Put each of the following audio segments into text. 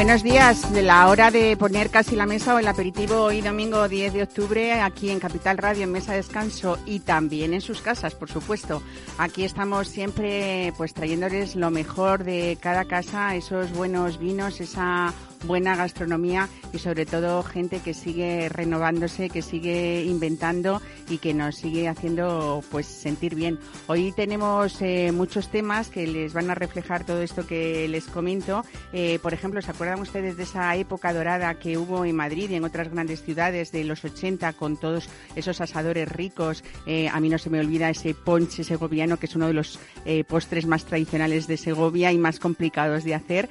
Buenos días, la hora de poner casi la mesa o el aperitivo hoy domingo 10 de octubre aquí en Capital Radio en Mesa de Descanso y también en sus casas, por supuesto. Aquí estamos siempre pues trayéndoles lo mejor de cada casa, esos buenos vinos, esa buena gastronomía y sobre todo gente que sigue renovándose, que sigue inventando y que nos sigue haciendo pues sentir bien. Hoy tenemos eh, muchos temas que les van a reflejar todo esto que les comento. Eh, por ejemplo, ¿se acuerdan ustedes de esa época dorada que hubo en Madrid y en otras grandes ciudades de los 80 con todos esos asadores ricos? Eh, a mí no se me olvida ese ponche segoviano que es uno de los postres más tradicionales de Segovia y más complicados de hacer.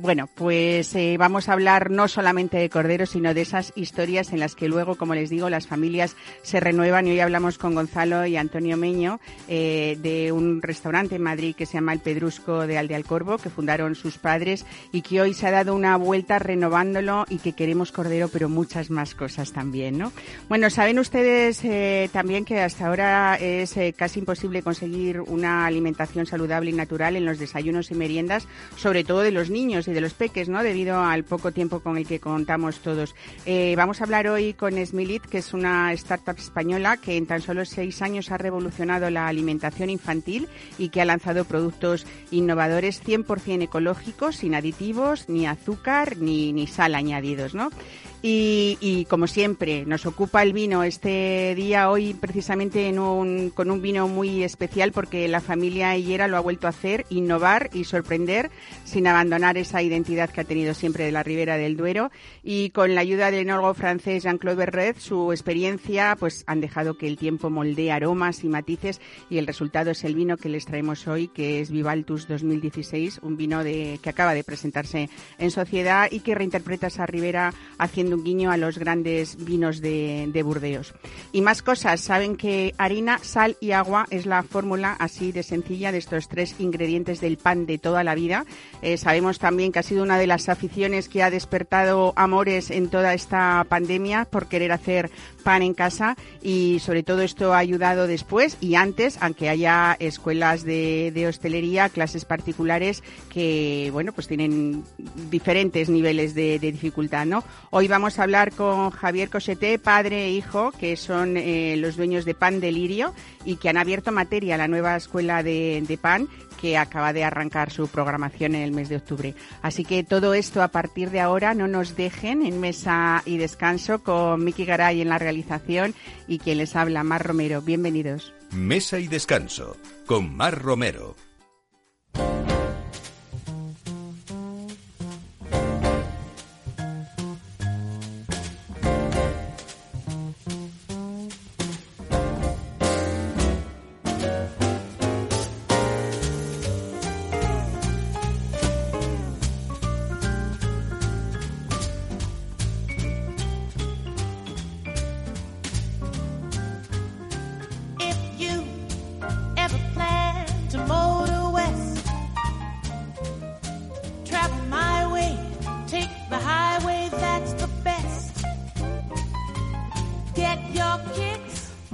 bueno, pues eh, vamos a hablar no solamente de corderos, sino de esas historias en las que luego, como les digo, las familias se renuevan. Y hoy hablamos con Gonzalo y Antonio Meño eh, de un restaurante en Madrid que se llama El Pedrusco de Alcorbo, que fundaron sus padres y que hoy se ha dado una vuelta renovándolo y que queremos cordero, pero muchas más cosas también, ¿no? Bueno, saben ustedes eh, también que hasta ahora es casi imposible conseguir una alimentación saludable y natural en los desayunos y meriendas, sobre todo de los niños y de los peques, ¿no? Al poco tiempo con el que contamos todos. Eh, vamos a hablar hoy con Smilit, que es una startup española que en tan solo seis años ha revolucionado la alimentación infantil y que ha lanzado productos innovadores 100% ecológicos, sin aditivos, ni azúcar, ni, ni sal añadidos, ¿no? Y, como siempre, nos ocupa el vino este día hoy precisamente con un vino muy especial porque la familia Hillera lo ha vuelto a hacer, innovar y sorprender sin abandonar esa identidad que ha tenido siempre de la Ribera del Duero. Y con la ayuda del enólogo francés Jean-Claude Berret, su experiencia, pues han dejado que el tiempo moldee aromas y matices y el resultado es el vino que les traemos hoy, que es Vivaltus 2016, un vino de, que acaba de presentarse en sociedad y que reinterpreta esa Ribera haciendo un guiño a los grandes vinos de, Burdeos. Y más cosas, saben que harina, sal y agua es la fórmula así de sencilla de estos tres ingredientes del pan de toda la vida. Eh, sabemos también que ha sido una de las aficiones que ha despertado amores en toda esta pandemia por querer hacer pan en casa y sobre todo esto ha ayudado después y antes, aunque haya escuelas de, hostelería, clases particulares que, bueno, pues tienen diferentes niveles de, dificultad, ¿no? Hoy vamos a hablar con Javier Coseté, padre e hijo, que son eh, los dueños de Pan Delirio y que han abierto materia la nueva escuela de, pan que acaba de arrancar su programación en el mes de octubre. Así que todo esto a partir de ahora no nos dejen en mesa y descanso con Miki Garay en la realización y quien les habla, Mar Romero. Bienvenidos. Mesa y descanso con Mar Romero.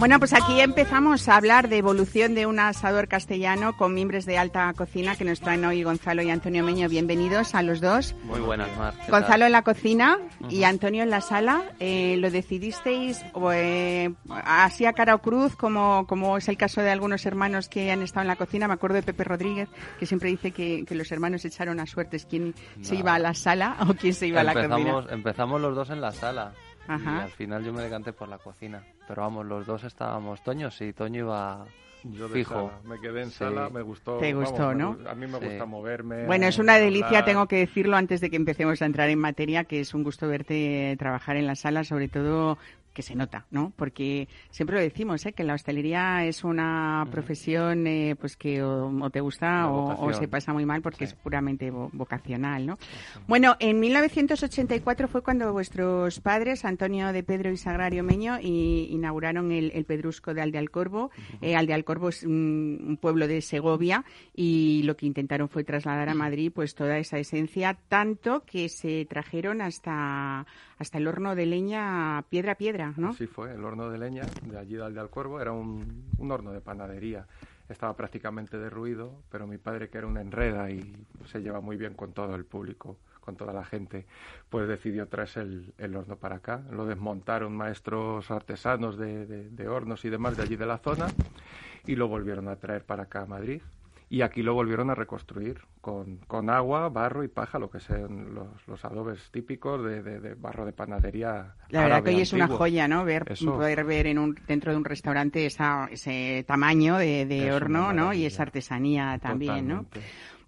Bueno, pues aquí empezamos a hablar de evolución de un asador castellano con miembros de alta cocina que nos traen hoy Gonzalo y Antonio Meño. Bienvenidos a los dos. Muy buenas, Mar. Gonzalo en la cocina y Antonio en la sala. Eh, ¿Lo decidisteis eh, así a cara o cruz, como, como es el caso de algunos hermanos que han estado en la cocina? Me acuerdo de Pepe Rodríguez, que siempre dice que, los hermanos echaron a suertes quién se iba a la sala o quién se iba a la cocina. Empezamos los dos en la sala. Y al final yo me decanté por la cocina. Pero vamos, los dos estábamos. Toño sí, Toño iba yo fijo. Me quedé en sala, me gustó. Te gustó, ¿no? a mí me gusta moverme. Bueno, es una delicia, tengo que decirlo antes de que empecemos a entrar en materia, que es un gusto verte trabajar en la sala, sobre todo que se nota, ¿no? Porque siempre lo decimos, ¿eh? que la hostelería es una profesión eh, pues que o, te gusta o, se pasa muy mal porque es puramente vocacional, ¿no? Bueno, en 1984 fue cuando vuestros padres, Antonio de Pedro y Sagrario Meño, inauguraron el, Pedrusco de Aldealcorvo. Eh, Aldealcorvo es un, pueblo de Segovia y lo que intentaron fue trasladar a Madrid pues toda esa esencia, tanto que se trajeron hasta, hasta el horno de leña piedra a piedra ¿no? Sí, fue el horno de leña de allí de Aldealcuervo, era un, horno de panadería. Estaba prácticamente derruido, pero mi padre, que era una enreda y se lleva muy bien con todo el público, con toda la gente, pues decidió traerse el, horno para acá. Lo desmontaron maestros artesanos de hornos y demás de allí de la zona y lo volvieron a traer para acá a Madrid y aquí lo volvieron a reconstruir con, con agua, barro y paja, lo que sean los, los adobes típicos de, de, barro de panadería. La verdad que hoy es una joya, ¿no? Ver, poder ver en un, dentro de un restaurante esa, ese tamaño de, de horno, ¿no? Y esa artesanía también, ¿no?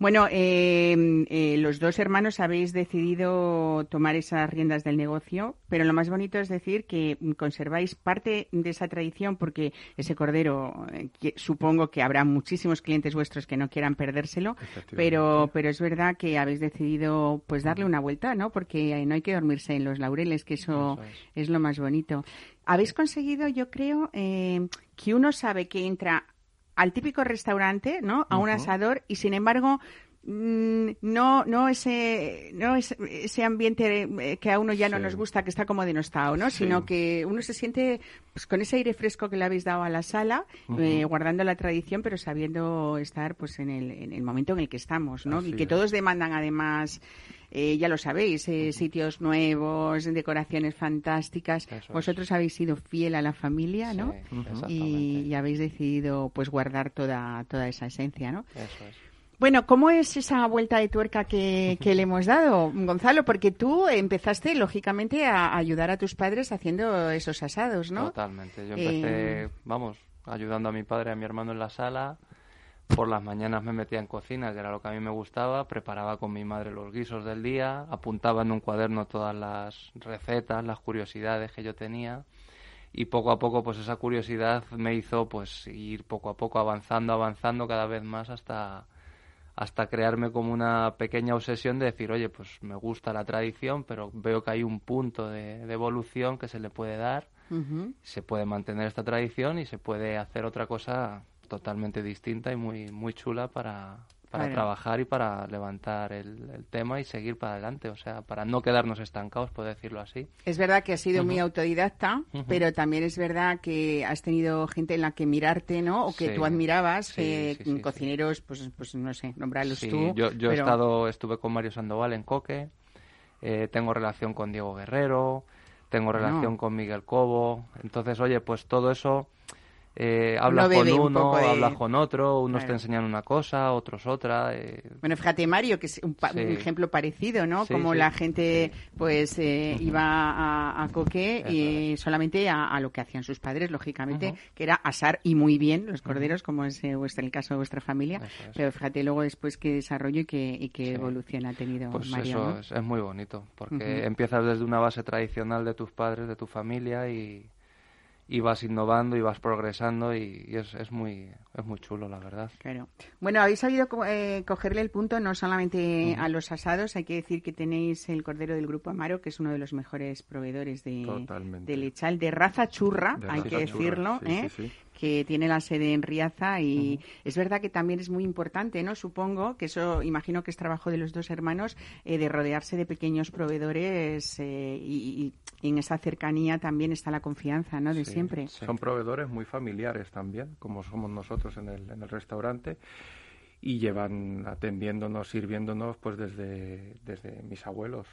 Bueno, eh, eh, los dos hermanos habéis decidido tomar esas riendas del negocio, pero lo más bonito es decir que conserváis parte de esa tradición porque ese cordero, eh, supongo que habrá muchísimos clientes vuestros que no quieran perdérselo, pero, pero es verdad que habéis decidido pues darle una vuelta, ¿no? Porque no hay que dormirse en los laureles, que eso, es. lo más bonito. Habéis conseguido, yo creo, que uno sabe que entra al típico restaurante, ¿no? A un asador y sin embargo no no ese no ese ambiente eh, que a uno ya no nos gusta que está como denostado no sino que uno se siente pues con ese aire fresco que le habéis dado a la sala eh, guardando la tradición pero sabiendo estar pues en el, en el momento en el que estamos no y que todos demandan además eh, ya lo sabéis, eh, sitios nuevos, decoraciones fantásticas. Vosotros habéis sido fiel a la familia, ¿no? y, habéis decidido pues guardar toda, toda esa esencia, ¿no? Bueno, ¿cómo es esa vuelta de tuerca que, que, le hemos dado, Gonzalo? Porque tú empezaste, lógicamente, a ayudar a tus padres haciendo esos asados, ¿no? Totalmente. Yo empecé, eh, vamos, ayudando a mi padre y a mi hermano en la sala por las mañanas me metía en cocina, que era lo que a mí me gustaba, preparaba con mi madre los guisos del día, apuntaba en un cuaderno todas las recetas, las curiosidades que yo tenía y poco a poco pues esa curiosidad me hizo pues ir poco a poco avanzando, avanzando cada vez más hasta hasta crearme como una pequeña obsesión de decir, oye, pues me gusta la tradición, pero veo que hay un punto de, evolución que se le puede dar, se puede mantener esta tradición y se puede hacer otra cosa totalmente distinta y muy, muy chula para, para trabajar y para levantar el, tema y seguir para adelante, o sea, para no quedarnos estancados, puedo decirlo así. Es verdad que has sido muy autodidacta, pero también es verdad que has tenido gente en la que mirarte, ¿no? O que tú admirabas, cocineros, pues, pues no sé, nombrarlos tú. Yo, yo he estado, estuve con Mario Sandoval en Coque, eh, tengo relación con Diego Guerrero, tengo relación con Miguel Cobo, entonces, oye, pues todo eso eh, hablas con uno, hablas con otro, unos te enseñan una cosa, otros otra. Eh. Bueno, fíjate Mario, que es un, ejemplo parecido, ¿no? Como la gente pues eh, iba a, a Coque y solamente a, lo que hacían sus padres, lógicamente, que era asar y muy bien los corderos, como es vuestro, el caso de vuestra familia. Pero fíjate luego después qué desarrollo y qué, y qué evolución ha tenido pues Mario. Eso es, muy bonito, porque empiezas desde una base tradicional de tus padres, de tu familia y y vas innovando y vas progresando y, es, es, muy es muy chulo la verdad. Claro. Bueno habéis sabido eh, cogerle el punto no solamente a los asados hay que decir que tenéis el cordero del grupo Amaro que es uno de los mejores proveedores de, de lechal de raza churra hay que decirlo ¿eh? Que tiene la sede en Riaza y es verdad que también es muy importante, ¿no? Supongo que eso, imagino que es trabajo de los dos hermanos, eh, de rodearse de pequeños proveedores eh, y, en esa cercanía también está la confianza, ¿no? De siempre. Son proveedores muy familiares también, como somos nosotros en el, en el restaurante y llevan atendiéndonos, sirviéndonos pues desde, desde mis abuelos.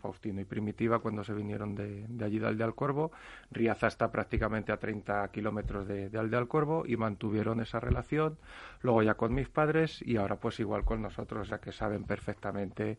Faustino y Primitiva cuando se vinieron de, allí de Aldealcorvo. Riaza está prácticamente a 30 kilómetros de, de Aldealcorvo y mantuvieron esa relación. Luego ya con mis padres y ahora pues igual con nosotros, ya que saben perfectamente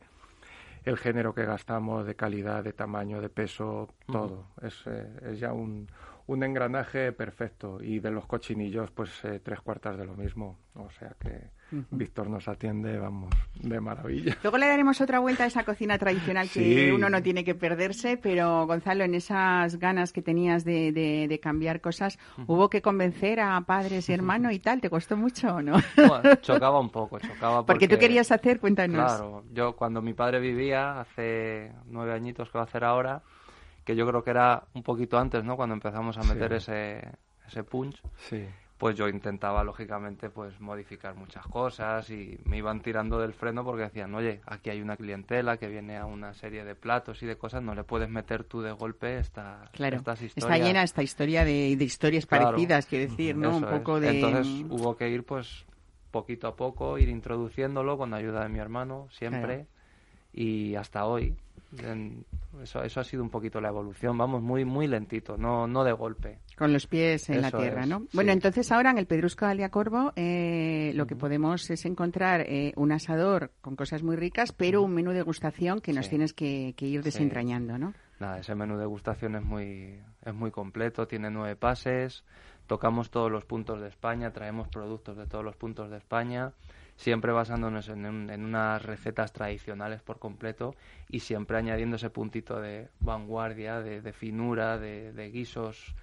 el género que gastamos, de calidad, de tamaño, de peso, todo. es, eh, es, ya un, un engranaje perfecto y de los cochinillos pues eh, tres cuartas de lo mismo. O sea que Víctor nos atiende, vamos, de maravilla. Luego le daremos otra vuelta a esa cocina tradicional que uno no tiene que perderse, pero Gonzalo, en esas ganas que tenías de, de, cambiar cosas, ¿hubo que convencer a padres y hermanos y tal? ¿Te costó mucho o no? chocaba un poco, chocaba. Porque, tú querías hacer, cuéntanos. Claro, yo cuando mi padre vivía, hace nueve añitos que va a hacer ahora, que yo creo que era un poquito antes, ¿no? Cuando empezamos a meter ese, ese punch. Sí pues yo intentaba lógicamente pues modificar muchas cosas y me iban tirando del freno porque decían, oye, aquí hay una clientela que viene a una serie de platos y de cosas, no le puedes meter tú de golpe esta, estas historias. Está llena esta historia de, de historias parecidas, quiero decir, ¿no? Un poco de... Entonces hubo que ir pues poquito a poco, ir introduciéndolo con ayuda de mi hermano, siempre, y hasta hoy. Eso, eso ha sido un poquito la evolución, vamos, muy muy lentito, no, no de golpe. Con los pies en la tierra, ¿no? Bueno, entonces ahora en el Pedrusco de Aliacorvo eh, lo que podemos es encontrar eh, un asador con cosas muy ricas, pero un menú de degustación que nos tienes que, ir desentrañando, ¿no? Nada, ese menú de degustación es muy, es muy completo, tiene nueve pases, tocamos todos los puntos de España, traemos productos de todos los puntos de España siempre basándonos en, unas recetas tradicionales por completo y siempre añadiendo ese puntito de vanguardia, de, finura, de, guisos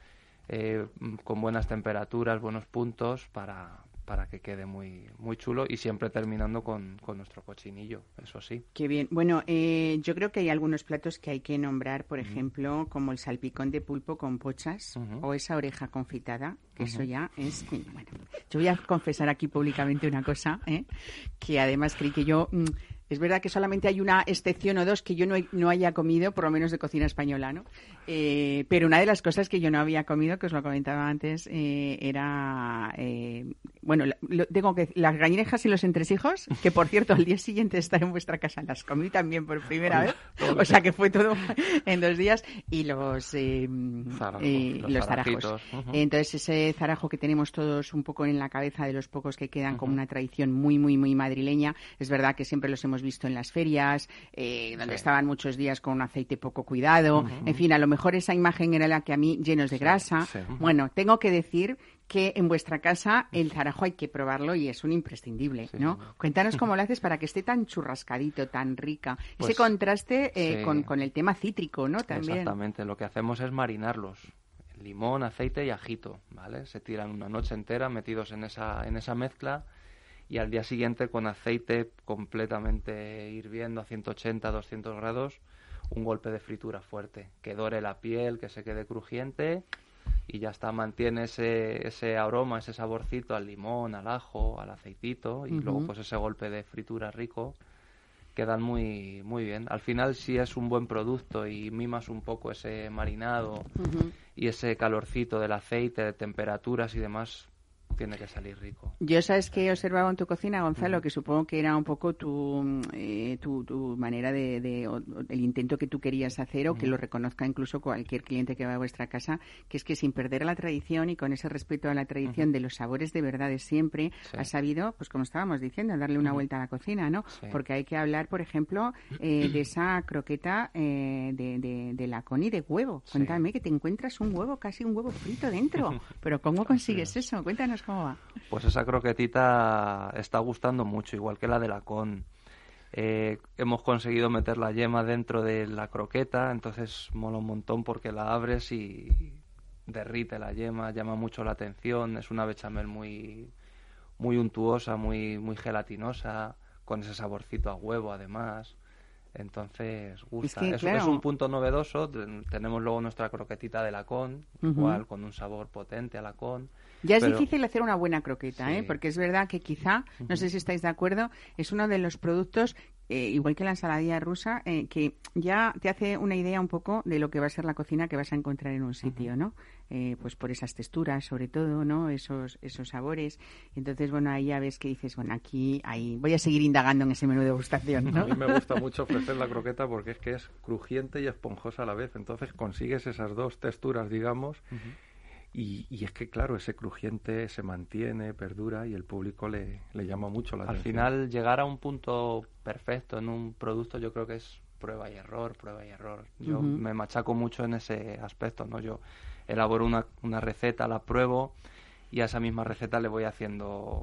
eh, con buenas temperaturas, buenos puntos para, para que quede muy, muy chulo y siempre terminando con, nuestro cochinillo, eso sí. Qué bien. Bueno, eh, yo creo que hay algunos platos que hay que nombrar, por ejemplo, como el salpicón de pulpo con pochas o esa oreja confitada, que eso ya es... Bueno, yo voy a confesar aquí públicamente una cosa, ¿eh? que además creí que yo... Es verdad que solamente hay una excepción o dos que yo no, no haya comido, por lo menos de cocina española, ¿no? Eh, pero una de las cosas que yo no había comido, que os lo comentaba antes, eh, era, eh, bueno, tengo que las gallinejas y los entresijos, que por cierto al día siguiente estar en vuestra casa las comí también por primera vez, o sea que fue todo en dos días, y los, los, zarajos. Entonces ese zarajo que tenemos todos un poco en la cabeza de los pocos que quedan como una tradición muy, muy, muy madrileña, es verdad que siempre los hemos visto en las ferias, donde estaban muchos días con un aceite poco cuidado, en fin, a lo mejor esa imagen era la que a mí, llenos de grasa. Bueno, tengo que decir que en vuestra casa el zarajo hay que probarlo y es un imprescindible, ¿no? Cuéntanos cómo lo haces para que esté tan churrascadito, tan rica. Ese pues, contraste eh, con, el tema cítrico, ¿no? También. Exactamente, lo que hacemos es marinarlos. Limón, aceite y ajito, ¿vale? Se tiran una noche entera metidos en esa, en esa mezcla y al día siguiente con aceite completamente hirviendo a 180, 200 grados un golpe de fritura fuerte, que dore la piel, que se quede crujiente y ya está, mantiene ese, ese aroma, ese saborcito al limón, al ajo, al aceitito y luego pues ese golpe de fritura rico quedan muy muy bien. Al final si es un buen producto y mimas un poco ese marinado y ese calorcito del aceite, de temperaturas y demás, tiene que salir rico. Yo sabes que he observado en tu cocina, Gonzalo, que supongo que era un poco tu, eh, tu, manera de, el intento que tú querías hacer o que lo reconozca incluso cualquier cliente que va a vuestra casa, que es que sin perder la tradición y con ese respeto a la tradición de los sabores de verdad de siempre, has sabido, pues como estábamos diciendo, darle una vuelta a la cocina, ¿no? Porque hay que hablar, por ejemplo, eh, de esa croqueta eh, de, de, de lacón y de huevo. Cuéntame que te encuentras un huevo, casi un huevo frito dentro. Pero ¿cómo consigues eso? Cuéntanos pues esa croquetita está gustando mucho, igual que la de la con. Eh, hemos conseguido meter la yema dentro de la croqueta, entonces mola un montón porque la abres y derrite la yema, llama mucho la atención, es una bechamel muy muy untuosa, muy muy gelatinosa, con ese saborcito a huevo además. Entonces gusta. Es, es, un punto novedoso. Tenemos luego nuestra croquetita de lacón, igual con un sabor potente a lacón. Ya es difícil hacer una buena croqueta, ¿eh? porque es verdad que quizá, no sé si estáis de acuerdo, es uno de los productos eh, igual que la ensaladilla rusa, eh, que ya te hace una idea un poco de lo que va a ser la cocina que vas a encontrar en un sitio, ¿no? Eh, pues por esas texturas, sobre todo, ¿no? Esos, esos sabores. Entonces, bueno, ahí ya ves que dices, bueno, aquí, ahí, voy a seguir indagando en ese menú de degustación, ¿no? A mí me gusta mucho ofrecer la croqueta porque es que es crujiente y esponjosa a la vez. Entonces consigues esas dos texturas, digamos, y, es que, claro, ese crujiente se mantiene, perdura y el público le, llama mucho la atención. Al final, llegar a un punto perfecto en un producto yo creo que es prueba y error, prueba y error. Yo me machaco mucho en ese aspecto, ¿no? Yo elaboro una, una receta, la pruebo y a esa misma receta le voy haciendo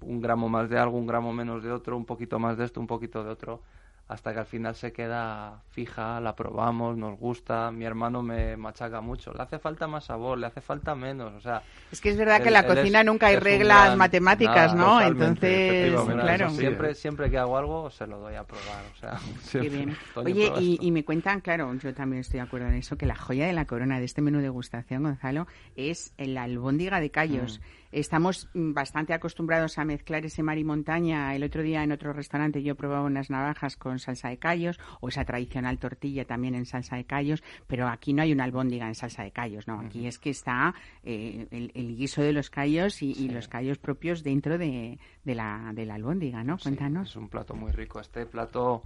un gramo más de algo, un gramo menos de otro, un poquito más de esto, un poquito de otro, hasta que al final se queda fija, la probamos, nos gusta, mi hermano me machaca mucho, le hace falta más sabor, le hace falta menos, o sea... Es que es verdad que en la cocina nunca hay reglas matemáticas, ¿no? Entonces, claro. Siempre, siempre que hago algo se lo doy a probar, o sea... Qué bien. Oye, y, y, me cuentan, claro, yo también estoy de acuerdo en eso, que la joya de la corona de este menú de degustación, Gonzalo, es el albóndiga de callos. Mm. Estamos bastante acostumbrados a mezclar ese mar y montaña. El otro día en otro restaurante yo probaba unas navajas con salsa de callos o esa tradicional tortilla también en salsa de callos, pero aquí no hay una albóndiga en salsa de callos, ¿no? Aquí es que está eh, el, guiso de los callos y, los callos propios dentro de, la, de la albóndiga, ¿no? Cuéntanos. es un plato muy rico. Este plato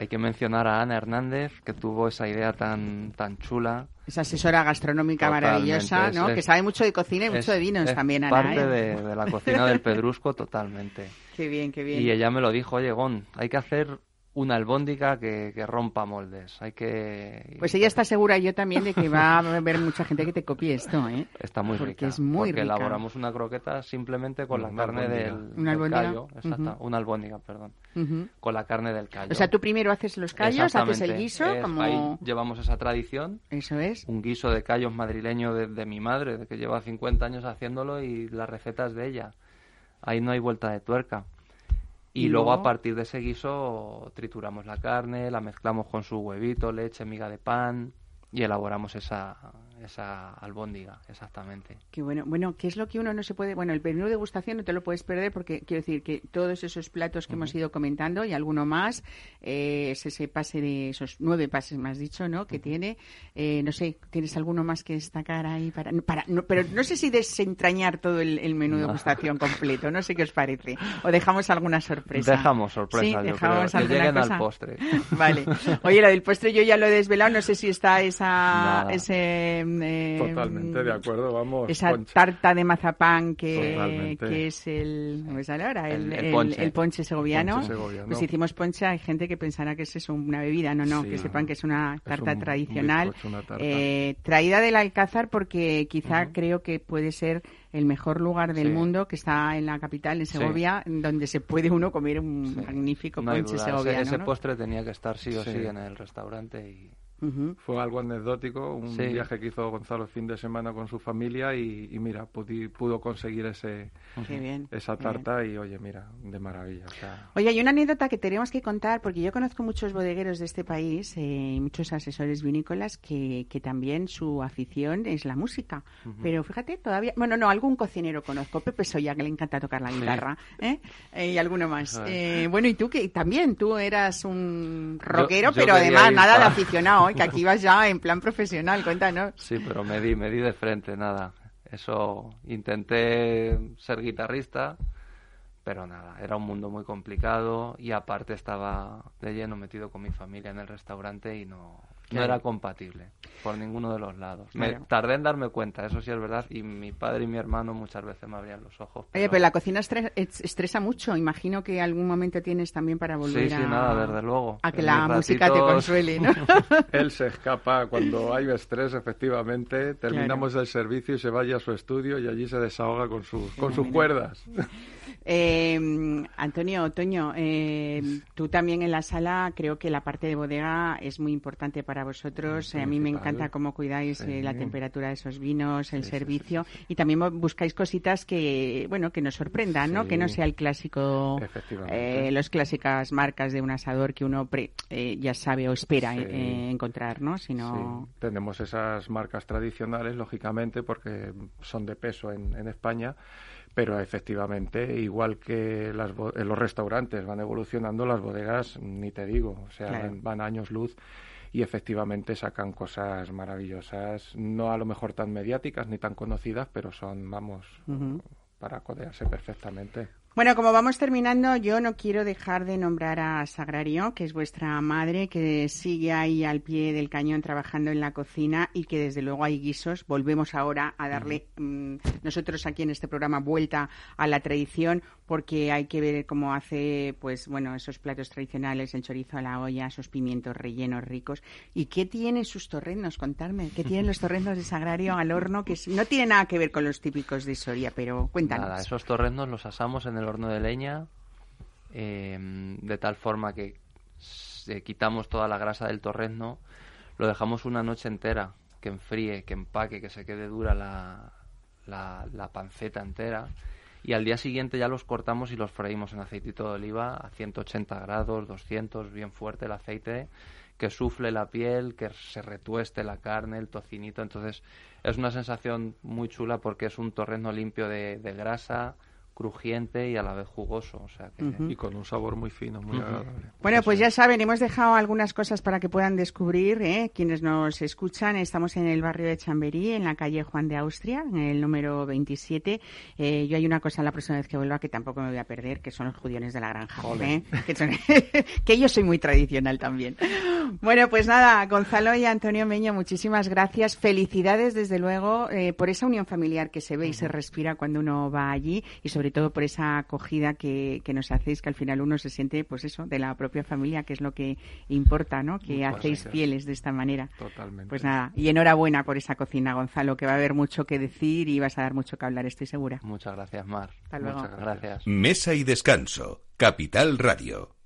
hay que mencionar a Ana Hernández, que tuvo esa idea tan, tan chula. Esa asesora gastronómica maravillosa, ¿no? que sabe mucho de cocina y mucho de vinos también, Ana. parte ¿eh? de, de, la cocina del Pedrusco totalmente. Qué bien, qué bien. Y ella me lo dijo, oye, Gon, hay que hacer una albóndiga que, rompa moldes. Hay que... Pues ella está segura, yo también, de que va a haber mucha gente que te copie esto, ¿eh? Está muy porque es muy porque elaboramos una croqueta simplemente con la carne del, callo. Exacto, una albóndiga, perdón. Con la carne del callo. O sea, tú primero haces los callos, haces el guiso, como... Ahí llevamos esa tradición. Eso es. Un guiso de callos madrileño de, de mi madre, de que lleva 50 años haciéndolo y las recetas de ella. Ahí no hay vuelta de tuerca. Y, luego a partir de ese guiso trituramos la carne, la mezclamos con su huevito, leche, miga de pan y elaboramos esa, esa albóndiga, exactamente. Qué bueno. Bueno, ¿qué es lo que uno no se puede...? Bueno, el menú de degustación no te lo puedes perder porque quiero decir que todos esos platos que hemos ido comentando y alguno más, eh, es ese pase de esos nueve pases, más dicho, ¿no?, que tiene. Eh, no sé, ¿tienes alguno más que destacar ahí para...? para no, pero no sé si desentrañar todo el, menú de degustación completo, no sé qué os parece. ¿O dejamos alguna sorpresa? Dejamos sorpresa, dejamos que lleguen al postre. Vale. Oye, la del postre yo ya lo he desvelado, no sé si está esa... ese eh, Totalmente de acuerdo, vamos. Esa tarta de mazapán que, que es el, El, ponche. segoviano. Pues hicimos ponche, hay gente que pensará que es eso, una bebida. No, no, que sepan que es una tarta tradicional. Eh, traída del Alcázar porque quizá creo que puede ser el mejor lugar del mundo que está en la capital, en Segovia, donde se puede uno comer un magnífico ponche segoviano. Ese, postre tenía que estar sí o sí, en el restaurante y fue algo anecdótico, un viaje que hizo Gonzalo el fin de semana con su familia y, mira, pudo conseguir ese esa tarta y oye, mira, de maravilla. Oye, hay una anécdota que tenemos que contar porque yo conozco muchos bodegueros de este país eh, y muchos asesores vinícolas que, que, también su afición es la música. Pero fíjate, todavía, bueno, no, algún cocinero conozco, Pepe Soya, que le encanta tocar la guitarra, ¿eh? ¿eh? y alguno más. Eh, bueno, y tú que también, tú eras un rockero, pero además nada de aficionado que aquí vas ya en plan profesional, cuéntanos. Sí, pero me di, me di de frente, nada. Eso, intenté ser guitarrista, pero nada, era un mundo muy complicado y aparte estaba de lleno metido con mi familia en el restaurante y no, no era compatible por ninguno de los lados. Me tardé en darme cuenta, eso sí es verdad, y mi padre y mi hermano muchas veces me abrían los ojos. Oye, pero la cocina estresa, mucho. Imagino que algún momento tienes también para volver sí, sí, nada, desde luego. A que la música te consuele, ¿no? Él se escapa cuando hay estrés, efectivamente. Terminamos el servicio y se vaya a su estudio y allí se desahoga con, sus con sus cuerdas. Eh, Antonio, Otoño, eh, tú también en la sala creo que la parte de bodega es muy importante para vosotros. a mí me encanta cómo cuidáis eh, la temperatura de esos vinos, el servicio y también buscáis cositas que, bueno, que nos sorprendan, ¿no? Que no sea el clásico, eh, las clásicas marcas de un asador que uno eh, ya sabe o espera encontrar, ¿no? Sino... Tenemos esas marcas tradicionales, lógicamente, porque son de peso en, en España pero efectivamente, igual que las, los restaurantes van evolucionando, las bodegas, ni te digo, o sea, van, años luz y efectivamente sacan cosas maravillosas, no a lo mejor tan mediáticas ni tan conocidas, pero son, vamos, para codearse perfectamente. Bueno, como vamos terminando, yo no quiero dejar de nombrar a Sagrario, que es vuestra madre, que sigue ahí al pie del cañón trabajando en la cocina y que desde luego hay guisos. Volvemos ahora a darle mm, nosotros aquí en este programa vuelta a la tradición porque hay que ver cómo hace, pues bueno, esos platos tradicionales, el chorizo a la olla, esos pimientos rellenos ricos. ¿Y qué tiene sus torrendos? Contarme, ¿qué tienen los torrendos de Sagrario al horno? Que no tiene nada que ver con los típicos de Soria, pero cuéntanos. Nada, esos torrendos los asamos en el horno de leña, em, de tal forma que quitamos toda la grasa del torrezno, lo dejamos una noche entera, que enfríe, que empaque, que se quede dura la, la, panceta entera y al día siguiente ya los cortamos y los freímos en aceitito de oliva a 180 grados, 200, bien fuerte el aceite, que sufle la piel, que se retueste la carne, el tocinito. Entonces es una sensación muy chula porque es un torrezno limpio de grasa, crujiente y a la vez jugoso. O sea Y con un sabor muy fino, muy agradable. Bueno, pues ya saben, hemos dejado algunas cosas para que puedan descubrir ¿eh? quienes nos escuchan. Estamos en el barrio de Chamberí, en la calle Juan de Austria, en el número 27. Eh, yo hay una cosa la próxima vez que vuelva que tampoco me voy a perder, que son los judiones de la granja. ¿eh? que, yo soy muy tradicional también. Bueno, pues nada, Gonzalo y Antonio Meño, muchísimas gracias. Felicidades, desde luego, por esa unión familiar que se ve y se respira cuando uno va allí y sobre todo por esa acogida que, que, nos hacéis, que al final uno se siente, pues eso, de la propia familia, que es lo que importa, ¿no? Que hacéis fieles de esta manera. Totalmente. Pues nada, y enhorabuena por esa cocina, Gonzalo, que va a haber mucho que decir y vas a dar mucho que hablar, estoy segura. Muchas gracias, Mar. Hasta luego. Muchas gracias. Mesa y descanso, Capital Radio.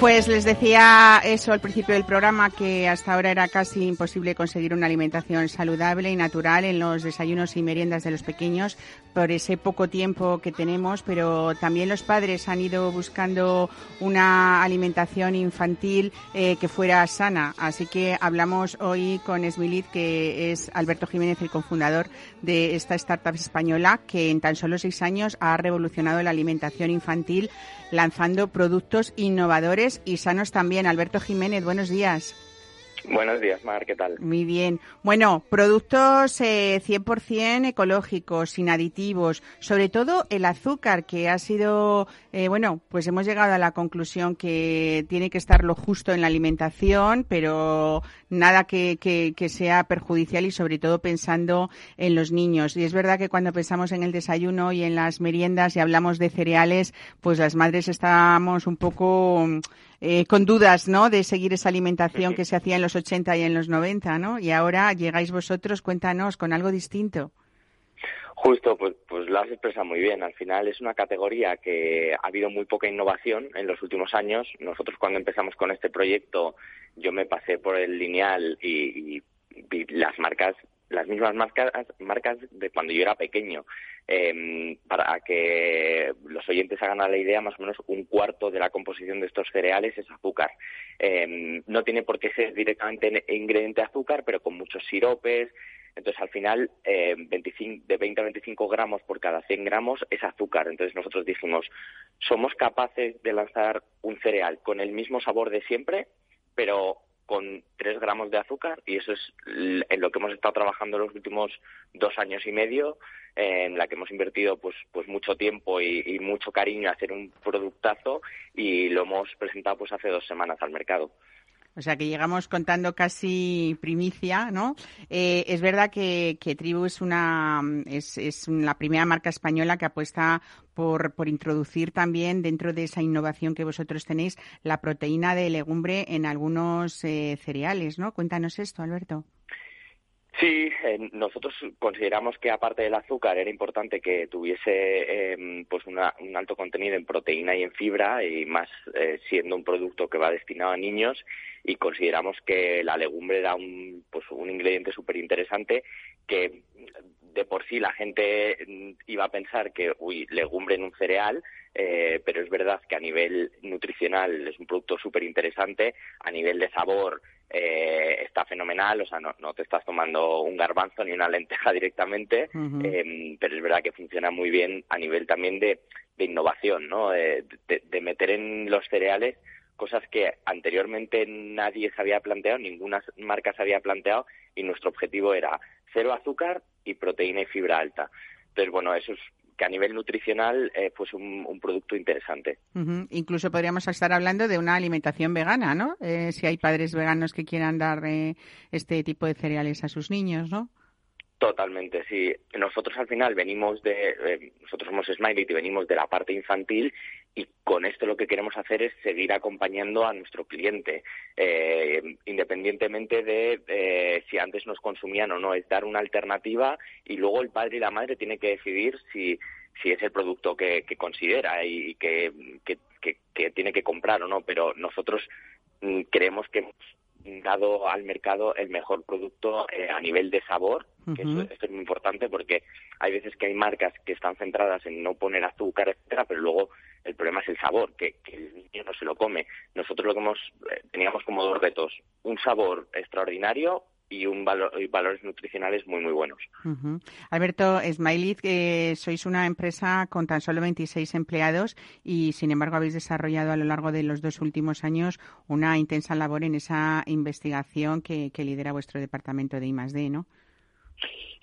Pues les decía eso al principio del programa, que hasta ahora era casi imposible conseguir una alimentación saludable y natural en los desayunos y meriendas de los pequeños por ese poco tiempo que tenemos, pero también los padres han ido buscando una alimentación infantil eh, que fuera sana. Así que hablamos hoy con Esmilit, que es Alberto Jiménez, el cofundador de esta startup española, que en tan solo seis años ha revolucionado la alimentación infantil lanzando productos innovadores y sanos también. Alberto Jiménez, buenos días. Buenos días, Mar, ¿qué tal? Muy bien. Bueno, productos eh, 100% ecológicos, sin aditivos, sobre todo el azúcar, que ha sido, eh, bueno, pues hemos llegado a la conclusión que tiene que estar lo justo en la alimentación, pero nada que, que, que sea perjudicial y sobre todo pensando en los niños. Y es verdad que cuando pensamos en el desayuno y en las meriendas y hablamos de cereales, pues las madres estamos un poco eh, con dudas, ¿no? De seguir esa alimentación que se hacía en los 80 y en los 90, ¿no? Y ahora llegáis vosotros, cuéntanos, con algo distinto. Justo, pues, pues lo has expresado muy bien. Al final es una categoría que ha habido muy poca innovación en los últimos años. Nosotros cuando empezamos con este proyecto, yo me pasé por el lineal y, y vi las marcas las mismas marcas, marcas de cuando yo era pequeño. Em, para que los oyentes hagan la idea, más o menos un cuarto de la composición de estos cereales es azúcar. Em, no tiene por qué ser directamente ingrediente azúcar, pero con muchos siropes. Entonces, al final, eh, de 20 a 25 gramos por cada 100 gramos es azúcar. Entonces, nosotros dijimos, somos capaces de lanzar un cereal con el mismo sabor de siempre, pero con 3 gramos de azúcar y eso es en lo que hemos estado trabajando los últimos dos años y medio, en la que hemos invertido pues, pues mucho tiempo y, mucho cariño a hacer un productazo y lo hemos presentado pues hace dos semanas al mercado. O sea que llegamos contando casi primicia, ¿no? Eh, es verdad que, que, Tribu es una es, es, la primera marca española que apuesta por, por introducir también dentro de esa innovación que vosotros tenéis la proteína de legumbre en algunos eh, cereales, ¿no? Cuéntanos esto, Alberto. Sí, nosotros consideramos que aparte del azúcar era importante que tuviese em, pues un alto contenido en proteína y en fibra y más eh, siendo un producto que va destinado a niños y consideramos que la legumbre era un pues un ingrediente súper interesante que de por sí la gente mm, iba a pensar que, uy, legumbre en un cereal, eh, pero es verdad que a nivel nutricional es un producto súper interesante, a nivel de sabor eh, está fenomenal, o sea, no, no, te estás tomando un garbanzo ni una lenteja directamente, em, pero es verdad que funciona muy bien a nivel también de, de innovación, ¿no? de, de meter en los cereales cosas que anteriormente nadie se había planteado, ninguna marca se había planteado y nuestro objetivo era cero azúcar y proteína y fibra alta. Entonces, bueno, eso es que a nivel nutricional eh, pues un, producto interesante. Incluso podríamos estar hablando de una alimentación vegana, ¿no? Eh, si hay padres veganos que quieran dar eh, este tipo de cereales a sus niños, ¿no? Totalmente, sí. Nosotros al final venimos de, eh, nosotros somos Smiley y venimos de la parte infantil y con esto lo que queremos hacer es seguir acompañando a nuestro cliente, eh, independientemente de eh, si antes nos consumían o no, es dar una alternativa y luego el padre y la madre tienen que decidir si, si es el producto que, considera y que, que, tiene que comprar o no, pero nosotros mm, creemos que dado al mercado el mejor producto eh, a nivel de sabor, que eso, esto es muy importante porque hay veces que hay marcas que están centradas en no poner azúcar, etcétera, pero luego el problema es el sabor, que, el niño no se lo come. Nosotros lo que hemos, eh, teníamos como dos retos, un sabor extraordinario y un valor, y valores nutricionales muy, muy buenos. Alberto Smiley, sois una empresa con tan solo 26 empleados y, sin embargo, habéis desarrollado a lo largo de los dos últimos años una intensa labor en esa investigación que, lidera vuestro departamento de I+.D., ¿no?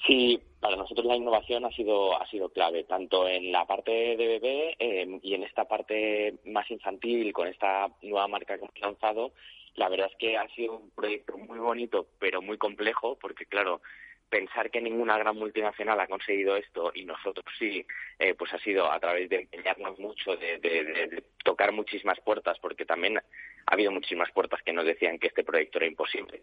Sí, para nosotros la innovación ha sido ha sido clave tanto en la parte de bebé eh, y en esta parte más infantil con esta nueva marca que hemos lanzado la verdad es que ha sido un proyecto muy bonito, pero muy complejo, porque claro, pensar que ninguna gran multinacional ha conseguido esto y nosotros sí, eh, pues ha sido a través de empeñarnos mucho, de, tocar muchísimas puertas, porque también ha habido muchísimas puertas que nos decían que este proyecto era imposible.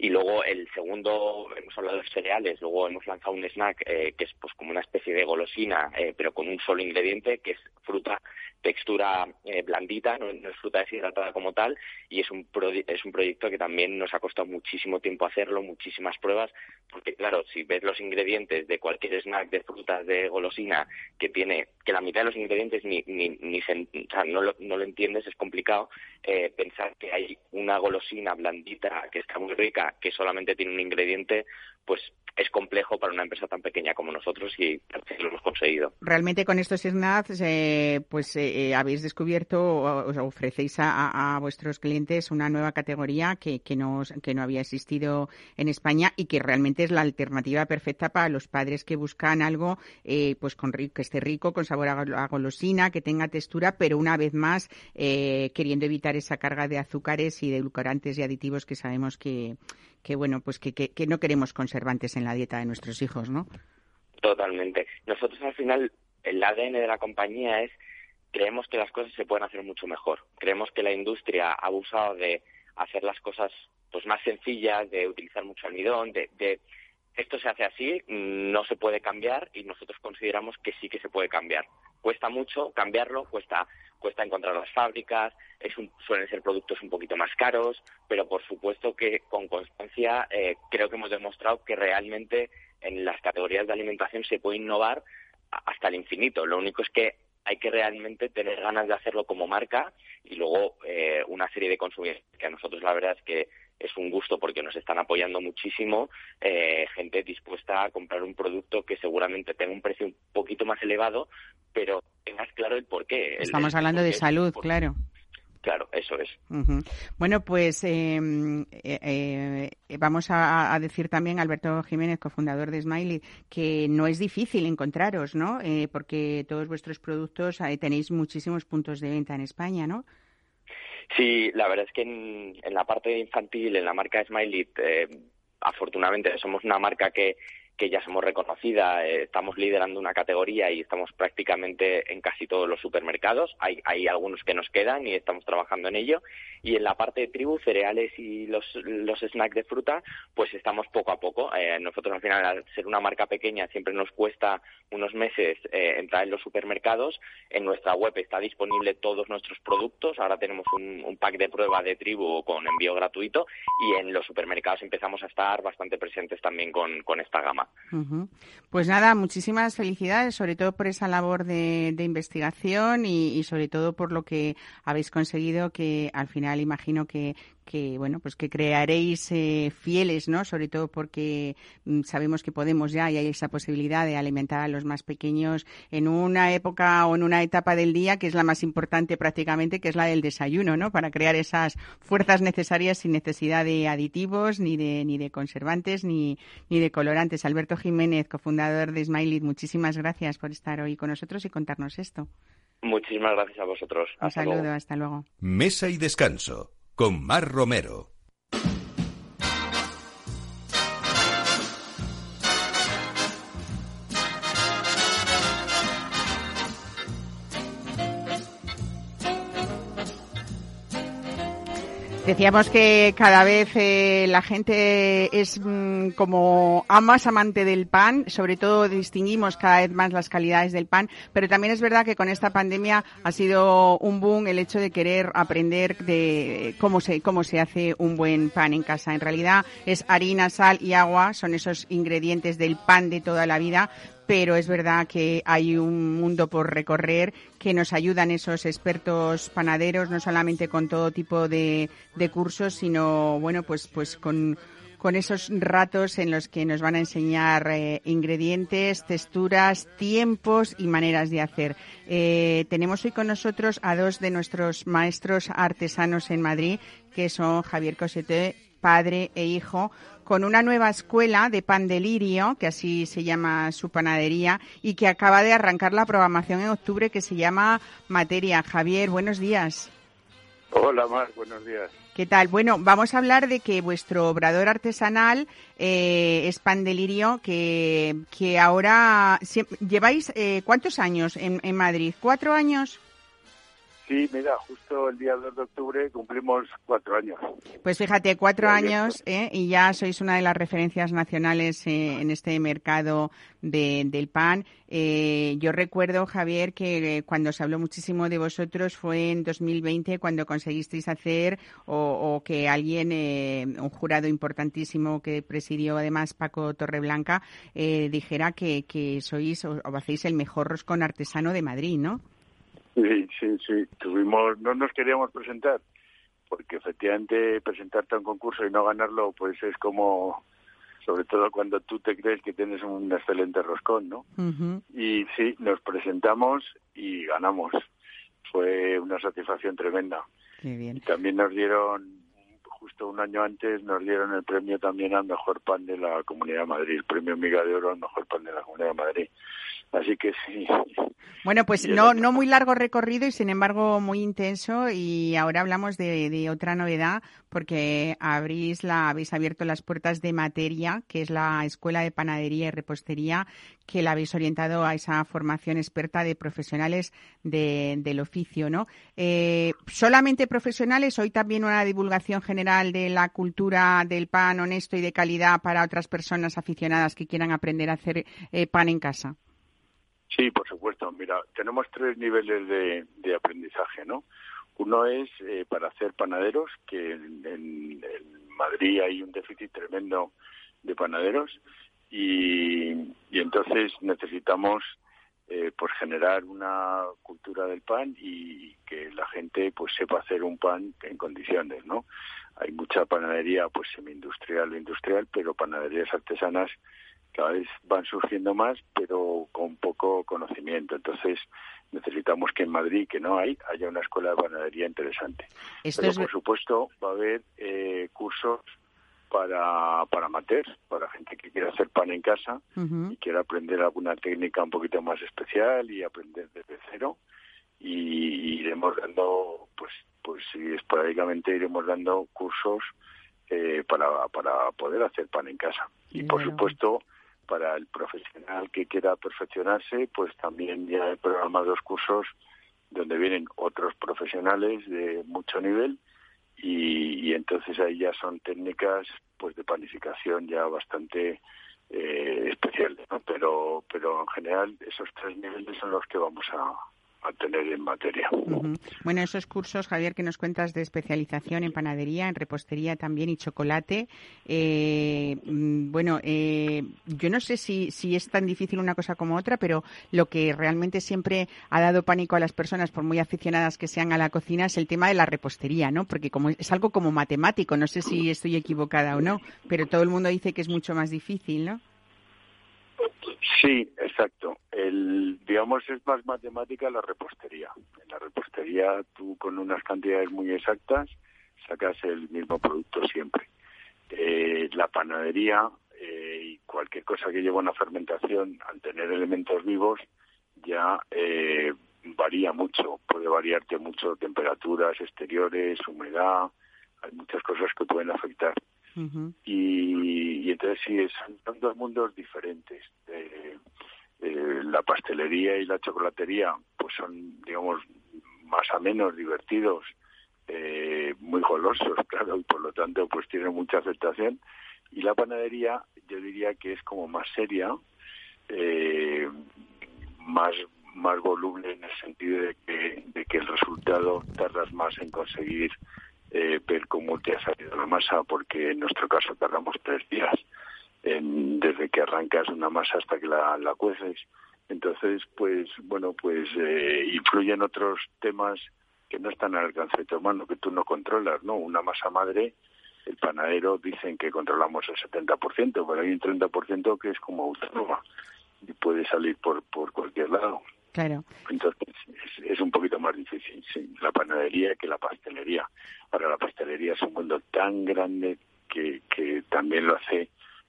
Y luego el segundo, hemos hablado de cereales, luego hemos lanzado un snack eh, que es pues como una especie de golosina, eh, pero con un solo ingrediente, que es fruta textura eh, blandita, no, es fruta deshidratada como tal, y es un, es un proyecto que también nos ha costado muchísimo tiempo hacerlo, muchísimas pruebas, porque claro, si ves los ingredientes de cualquier snack de frutas de golosina que tiene, que la mitad de los ingredientes ni, ni, ni no, lo, no lo entiendes, es complicado eh, pensar que hay una golosina blandita que está muy rica, que solamente tiene un ingrediente, pues es complejo para una empresa tan pequeña como nosotros y lo hemos conseguido. Realmente con estos snacks, eh, pues eh, habéis descubierto o, ofrecéis a, vuestros clientes una nueva categoría que, que, no, que no había existido en España y que realmente es la alternativa perfecta para los padres que buscan algo eh, pues con que esté rico, con sabor a, golosina, que tenga textura, pero una vez más queriendo evitar esa carga de azúcares y de edulcorantes y aditivos que sabemos que, que bueno, pues que, que, no queremos en la dieta de nuestros hijos, ¿no? Totalmente. Nosotros al final, el ADN de la compañía es, creemos que las cosas se pueden hacer mucho mejor. Creemos que la industria ha abusado de hacer las cosas pues más sencillas, de utilizar mucho almidón, de, de esto se hace así, no se puede cambiar y nosotros consideramos que sí que se puede cambiar. Cuesta mucho cambiarlo, cuesta cuesta encontrar las fábricas, es suelen ser productos un poquito más caros, pero por supuesto que con constancia eh, creo que hemos demostrado que realmente en las categorías de alimentación se puede innovar hasta el infinito. Lo único es que hay que realmente tener ganas de hacerlo como marca y luego eh, una serie de consumidores que a nosotros la verdad es que es un gusto porque nos están apoyando muchísimo, eh, gente dispuesta a comprar un producto que seguramente tenga un precio un poquito más elevado, pero tengas claro el porqué. Estamos hablando de salud, claro. Claro, eso es. Bueno, pues em, eh, eh, vamos a, decir también, Alberto Jiménez, cofundador de Smiley, que no es difícil encontraros, ¿no? Eh, porque todos vuestros productos tenéis muchísimos puntos de venta en España, ¿no? Sí, la verdad es que en, la parte infantil, en la marca Smiley, afortunadamente somos una marca que que ya somos reconocida, eh, estamos liderando una categoría y estamos prácticamente en casi todos los supermercados. Hay, hay algunos que nos quedan y estamos trabajando en ello. Y en la parte de tribu, cereales y los, los snacks de fruta, pues estamos poco a poco. Eh, nosotros al final, al ser una marca pequeña, siempre nos cuesta unos meses eh, entrar en los supermercados. En nuestra web está disponible todos nuestros productos. Ahora tenemos un, pack de prueba de tribu con envío gratuito y en los supermercados empezamos a estar bastante presentes también con, con esta gama. Pues nada, muchísimas felicidades, sobre todo por esa labor de, investigación y, sobre todo por lo que habéis conseguido, que al final imagino que, que bueno pues que crearéis eh, fieles no sobre todo porque mm, sabemos que podemos ya y hay esa posibilidad de alimentar a los más pequeños en una época o en una etapa del día que es la más importante prácticamente que es la del desayuno no para crear esas fuerzas necesarias sin necesidad de aditivos ni de ni de conservantes ni ni de colorantes. Alberto Jiménez cofundador de Smiley muchísimas gracias por estar hoy con nosotros y contarnos esto Muchísimas gracias a vosotros. Un saludo, hasta luego. Mesa y descanso con Mar Romero. Decíamos que cada vez eh, la gente es mm, como más amante del pan, sobre todo distinguimos cada vez más las calidades del pan, pero también es verdad que con esta pandemia ha sido un boom el hecho de querer aprender de cómo se, cómo se hace un buen pan en casa. En realidad es harina, sal y agua, son esos ingredientes del pan de toda la vida, pero es verdad que hay un mundo por recorrer que nos ayudan esos expertos panaderos, no solamente con todo tipo de, cursos, sino, bueno, pues, pues con, con esos ratos en los que nos van a enseñar eh, ingredientes, texturas, tiempos y maneras de hacer. Eh, tenemos hoy con nosotros a dos de nuestros maestros artesanos en Madrid, que son Javier Cosete, padre e hijo, con una nueva escuela de pan que así se llama su panadería, y que acaba de arrancar la programación en octubre que se llama Materia. Javier, buenos días. Hola, Mar, buenos días. ¿Qué tal? Bueno, vamos a hablar de que vuestro obrador artesanal eh, es Pan Delirio, que, que ahora lleváis eh, cuántos años en, en Madrid? ¿Cuatro años? Sí, mira, justo el día 2 de octubre cumplimos cuatro años. Pues fíjate, cuatro años ¿eh? y ya sois una de las referencias nacionales eh, en este mercado del pan. Eh, yo recuerdo, Javier, que cuando se habló muchísimo de vosotros fue en 2020 cuando conseguisteis hacer o, que alguien, un jurado importantísimo que presidió además Paco Torreblanca, dijera que, que sois o, o hacéis el mejor roscón artesano de Madrid, ¿no? Sí, sí, sí. Tuvimos, no nos queríamos presentar, porque efectivamente presentarte a un concurso y no ganarlo, pues es como, sobre todo cuando tú te crees que tienes un excelente roscón, ¿no? Y sí, nos presentamos y ganamos. Fue una satisfacción tremenda. bien. también nos dieron, justo un año antes, nos dieron el premio también al mejor pan de la Comunidad de Madrid, el premio Miga de Oro al mejor pan de la Comunidad de Madrid. Así que sí. Bueno, pues no, no muy largo recorrido y sin embargo muy intenso. Y ahora hablamos de, de, otra novedad porque abrís la, habéis abierto las puertas de Materia, que es la Escuela de Panadería y Repostería, que la habéis orientado a esa formación experta de profesionales de, del oficio, ¿no? Eh, ¿Solamente profesionales? ¿Hoy también una divulgación general de la cultura del pan honesto y de calidad para otras personas aficionadas que quieran aprender a hacer eh, pan en casa? Sí, por supuesto. Mira, tenemos tres niveles de, aprendizaje, ¿no? Uno es eh, para hacer panaderos, que en, Madrid hay un déficit tremendo de panaderos y, entonces necesitamos eh, pues generar una cultura del pan y que la gente pues sepa hacer un pan en condiciones, ¿no? Hay mucha panadería pues semi-industrial o industrial, pero panaderías artesanas cada vez van surgiendo más, pero con poco conocimiento. Entonces, necesitamos que en Madrid, que no hay, haya una escuela de panadería interesante. pero, por supuesto, va a haber eh, cursos para, para amateurs, para gente que quiera hacer pan en casa y quiera aprender alguna técnica un poquito más especial y aprender desde cero. Y iremos dando, pues, pues esporádicamente iremos dando cursos eh, para, para poder hacer pan en casa. Y por supuesto, para el profesional que quiera perfeccionarse, pues también ya he programado cursos donde vienen otros profesionales de mucho nivel y, entonces ahí ya son técnicas pues de panificación ya bastante eh, especiales, pero pero en general esos tres niveles son los que vamos a, a tener en materia. Bueno, esos cursos, Javier, que nos cuentas de especialización en panadería, en repostería también y chocolate, eh, mm, bueno, eh, yo no sé si, si es tan difícil una cosa como otra, pero lo que realmente siempre ha dado pánico a las personas, por muy aficionadas que sean a la cocina, es el tema de la repostería, ¿no? Porque como es algo como matemático, no sé si estoy equivocada o no, pero todo el mundo dice que es mucho más difícil, ¿no? Sí, exacto. El, digamos, es más matemática la repostería. En la repostería tú con unas cantidades muy exactas sacas el mismo producto siempre. Eh, la panadería eh, y cualquier cosa que lleva una fermentación al tener elementos vivos ya eh, varía mucho. Puede variarte mucho temperaturas exteriores, humedad, hay muchas cosas que pueden afectar y, entonces sí, son dos mundos diferentes. Eh, eh, la pastelería y la chocolatería pues son, digamos, más o menos divertidos, eh, muy golosos, claro, y por lo tanto pues tienen mucha aceptación. Y la panadería yo diría que es como más seria, más más volumen en el sentido de que, de que el resultado tardas más en conseguir eh, ver cómo te ha salido la masa, porque en nuestro caso tardamos tres días desde que arrancas una masa hasta que la, la cueces. Entonces, pues, bueno, pues eh, influyen otros temas que no están al alcance de tu mano, que tú no controlas, ¿no? Una masa madre, el panadero dicen que controlamos el 70%, pero hay un 30% que es como autónoma y puede salir por, por cualquier lado. Entonces es, un poquito más difícil, la panadería que la pastelería. Ahora la pastelería es un mundo tan grande que también lo hace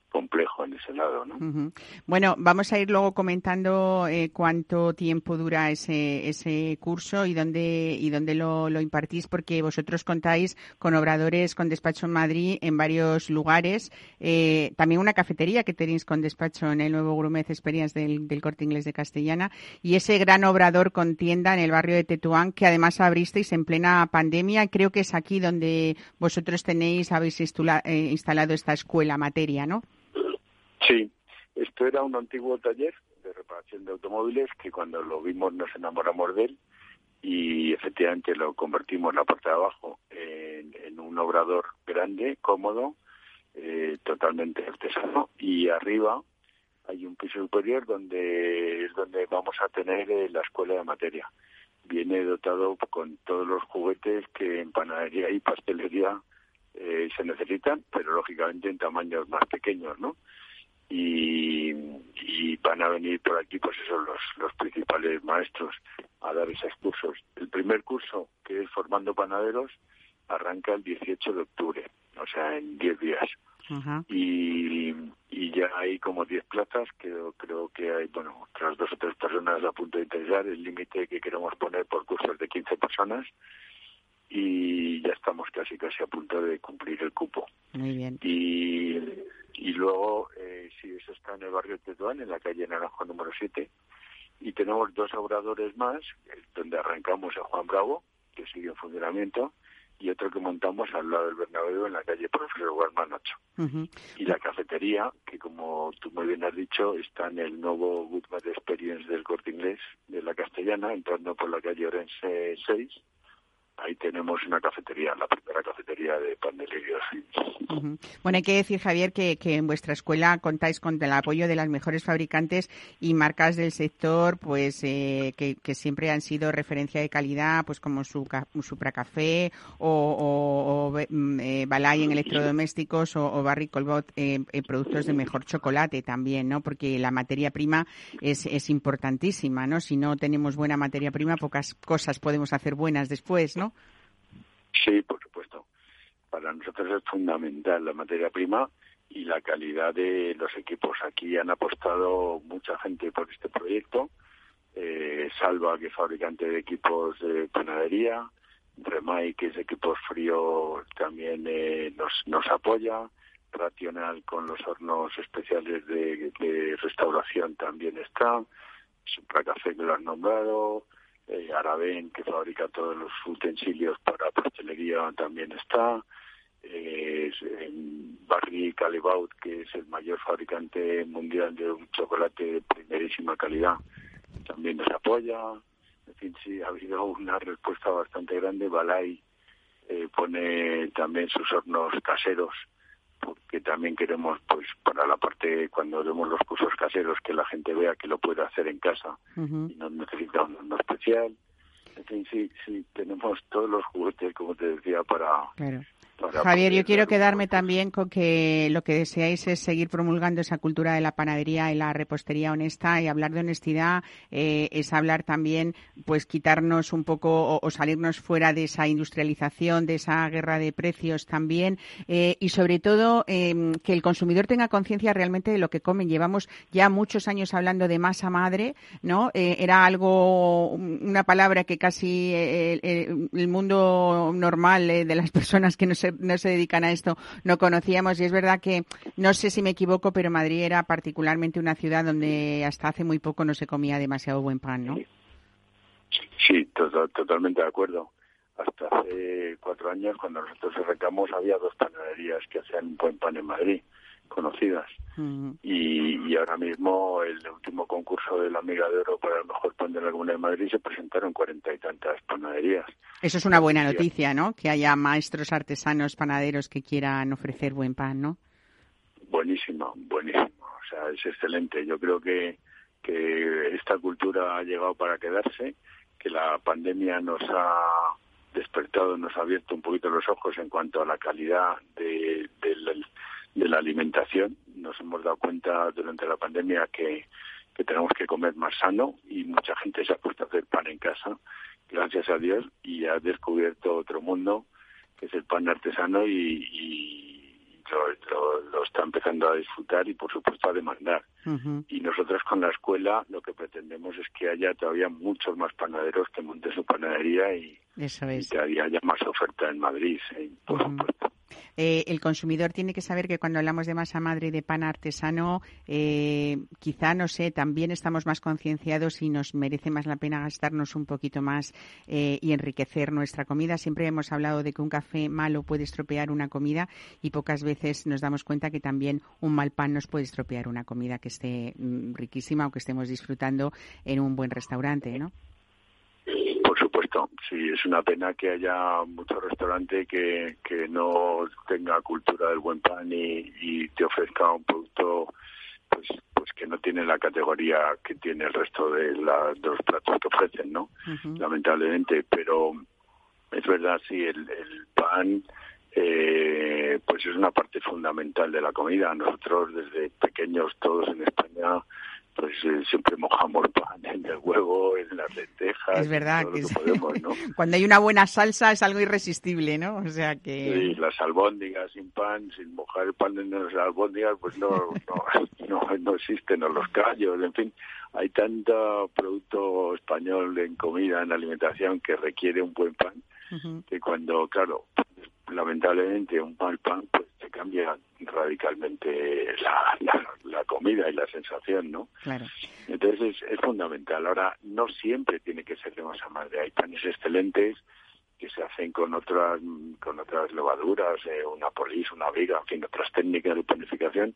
complejo en ese lado. ¿no? Bueno, vamos a ir luego comentando eh, cuánto tiempo dura ese, ese curso y dónde, y dónde lo, lo, impartís, porque vosotros contáis con obradores con despacho en Madrid en varios lugares. Eh, también una cafetería que tenéis con despacho en el nuevo Grumez Experience del, del Corte Inglés de Castellana y ese gran obrador con tienda en el barrio de Tetuán que además abristeis en plena pandemia. Creo que es aquí donde vosotros tenéis, habéis eh, instalado esta escuela materia, ¿no? Sí, esto era un antiguo taller de reparación de automóviles que cuando lo vimos nos enamoramos de él y efectivamente lo convertimos la parte de abajo en, un obrador grande, cómodo, eh, totalmente artesano y arriba hay un piso superior donde es donde vamos a tener eh, la escuela de materia. Viene dotado con todos los juguetes que en panadería y pastelería eh, se necesitan, pero lógicamente en tamaños más pequeños, ¿no? Y, van a venir por aquí pues esos los, los principales maestros a dar esos cursos. El primer curso, que es Formando Panaderos, arranca el 18 de octubre, o sea, en 10 días. y, y ya hay como 10 plazas, que creo que hay, bueno, otras dos o tres personas a punto de interesar, el límite que queremos poner por cursos de 15 personas y ya estamos casi casi a punto de cumplir el cupo. Muy bien. Y y luego, eh, sí, eso está en el barrio de Tetuán, en la calle Naranjo número 7. Y tenemos dos obradores más, donde arrancamos a Juan Bravo, que sigue en funcionamiento, y otro que montamos al lado del Bernabéu, en la calle Profesor Guarman 8. Y la cafetería, que como tú muy bien has dicho, está en el nuevo Goodman Experience del Corte Inglés de la Castellana, entrando por la calle Orense 6 ahí tenemos una cafetería, la primera cafetería de pan de Bueno, hay que decir, Javier, que, en vuestra escuela contáis con el apoyo de las mejores fabricantes y marcas del sector, pues eh, que, siempre han sido referencia de calidad, pues como su, Supra Café o, o, mm, eh, Balay en electrodomésticos o, o Barry Colbot en productos de mejor chocolate también, ¿no? Porque la materia prima es importantísima, ¿no? Si no tenemos buena materia prima, pocas cosas podemos hacer buenas después, ¿no? Sí, por supuesto. Para nosotros es fundamental la materia prima y la calidad de los equipos. Aquí han apostado mucha gente por este proyecto. Eh, Salva, que es fabricante de equipos de panadería. Remay, que es de equipos fríos, también eh, nos, nos apoya. Racional, con los hornos especiales de, restauración, también está. Supracafé, que lo han nombrado eh, Arabén, que fabrica todos los utensilios para pastelería, también está. Eh, Barry Calibaut, que es el mayor fabricante mundial de un chocolate de primerísima calidad, también nos apoya. En fin, sí, ha habido una respuesta bastante grande. Balay eh, pone también sus hornos caseros porque también queremos, pues, para la parte, cuando demos los cursos caseros, que la gente vea que lo puede hacer en casa y no necesita un horno especial. En fin, sí, sí, tenemos todos los juguetes, como te decía, para, Javier, yo quiero quedarme también con que lo que deseáis es seguir promulgando esa cultura de la panadería y la repostería honesta y hablar de honestidad eh, es hablar también, pues quitarnos un poco o, salirnos fuera de esa industrialización, de esa guerra de precios también eh, y sobre todo em, que el consumidor tenga conciencia realmente de lo que comen. Llevamos ya muchos años hablando de masa madre, ¿no? Eh, era algo, una palabra que casi el mundo normal de las personas que no se no se dedican a esto no conocíamos y es verdad que no sé si me equivoco, pero Madrid era particularmente una ciudad donde hasta hace muy poco no se comía demasiado buen pan, ¿no? Sí, totalmente de acuerdo. Hasta hace cuatro años, cuando nosotros arrancamos, había dos panaderías que hacían buen pan en Madrid conocidas. y, ahora mismo el último concurso de la Amiga de Oro para el mejor pan de la de Madrid se presentaron cuarenta y tantas panaderías. Eso es una buena noticia, ¿no? Que haya maestros artesanos panaderos que quieran ofrecer buen pan, ¿no? Buenísimo, buenísimo. O sea, es excelente. Yo creo que, que esta cultura ha llegado para quedarse, que la pandemia nos ha despertado, nos ha abierto un poquito los ojos en cuanto a la calidad de, del de la alimentación. Nos hemos dado cuenta durante la pandemia que, que tenemos que comer más sano y mucha gente se ha puesto a hacer pan en casa, gracias a Dios, y ha descubierto otro mundo que es el pan artesano y, lo, está empezando a disfrutar y por supuesto a demandar. Y nosotros con la escuela lo que pretendemos es que haya todavía muchos más panaderos que monten su panadería y, que haya más oferta en Madrid, por supuesto. Eh, el consumidor tiene que saber que cuando hablamos de masa madre y de pan artesano, eh, quizá, no sé, también estamos más concienciados y nos merece más la pena gastarnos un poquito más eh, y enriquecer nuestra comida. Siempre hemos hablado de que un café malo puede estropear una comida y pocas veces nos damos cuenta que también un mal pan nos puede estropear una comida que esté mm, riquísima o que estemos disfrutando en un buen restaurante, ¿no? Sí, es una pena que haya mucho restaurante que, que no tenga cultura del buen pan y, te ofrezca un producto pues pues que no tiene la categoría que tiene el resto de, la, de los platos que ofrecen, ¿no? Lamentablemente, pero es verdad, sí, el, el pan eh, pues es una parte fundamental de la comida. Nosotros desde pequeños todos en España pues eh, siempre mojamos pan en el huevo, en las lentejas. Es verdad que, cuando hay una buena salsa es algo irresistible, ¿no? O sea que... Sí, las albóndigas sin pan, sin mojar el pan en las albóndigas, pues no, no, no, existen, o los callos, en fin. Hay tanto producto español en comida, en alimentación, que requiere un buen pan, que cuando, claro, lamentablemente un mal pan pues te cambia radicalmente la, la, comida y la sensación, ¿no? Claro. Entonces es, fundamental. Ahora, no siempre tiene que ser de masa madre. Hay panes excelentes que se hacen con otras con otras levaduras, eh, una polis, una viga, en fin, otras técnicas de panificación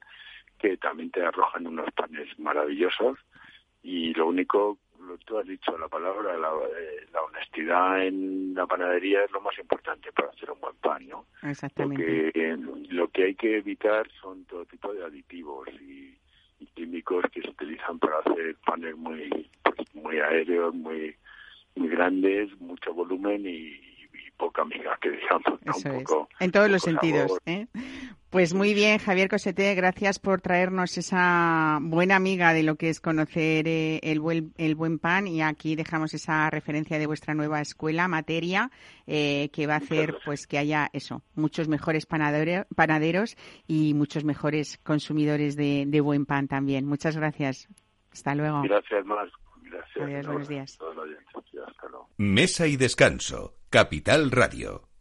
que también te arrojan unos panes maravillosos y lo único tú has dicho, la palabra, la, eh, la, honestidad en la panadería es lo más importante para hacer un buen pan, ¿no? Exactamente. Porque lo que hay que evitar son todo tipo de aditivos y, químicos que se utilizan para hacer panes muy, pues, muy aéreos, muy, muy grandes, mucho volumen y, poca miga, que digamos. Eso En todos los sentidos. ¿eh? Pues muy bien, Javier Cosete, gracias por traernos esa buena amiga de lo que es conocer eh, el, buen, el buen pan y aquí dejamos esa referencia de vuestra nueva escuela, materia, eh, que va a hacer pues que haya eso, muchos mejores panaderos y muchos mejores consumidores de, buen pan también. Muchas gracias. Hasta luego. Gracias. Gracias. Adiós, buenos días. Mesa y descanso. Capital Radio.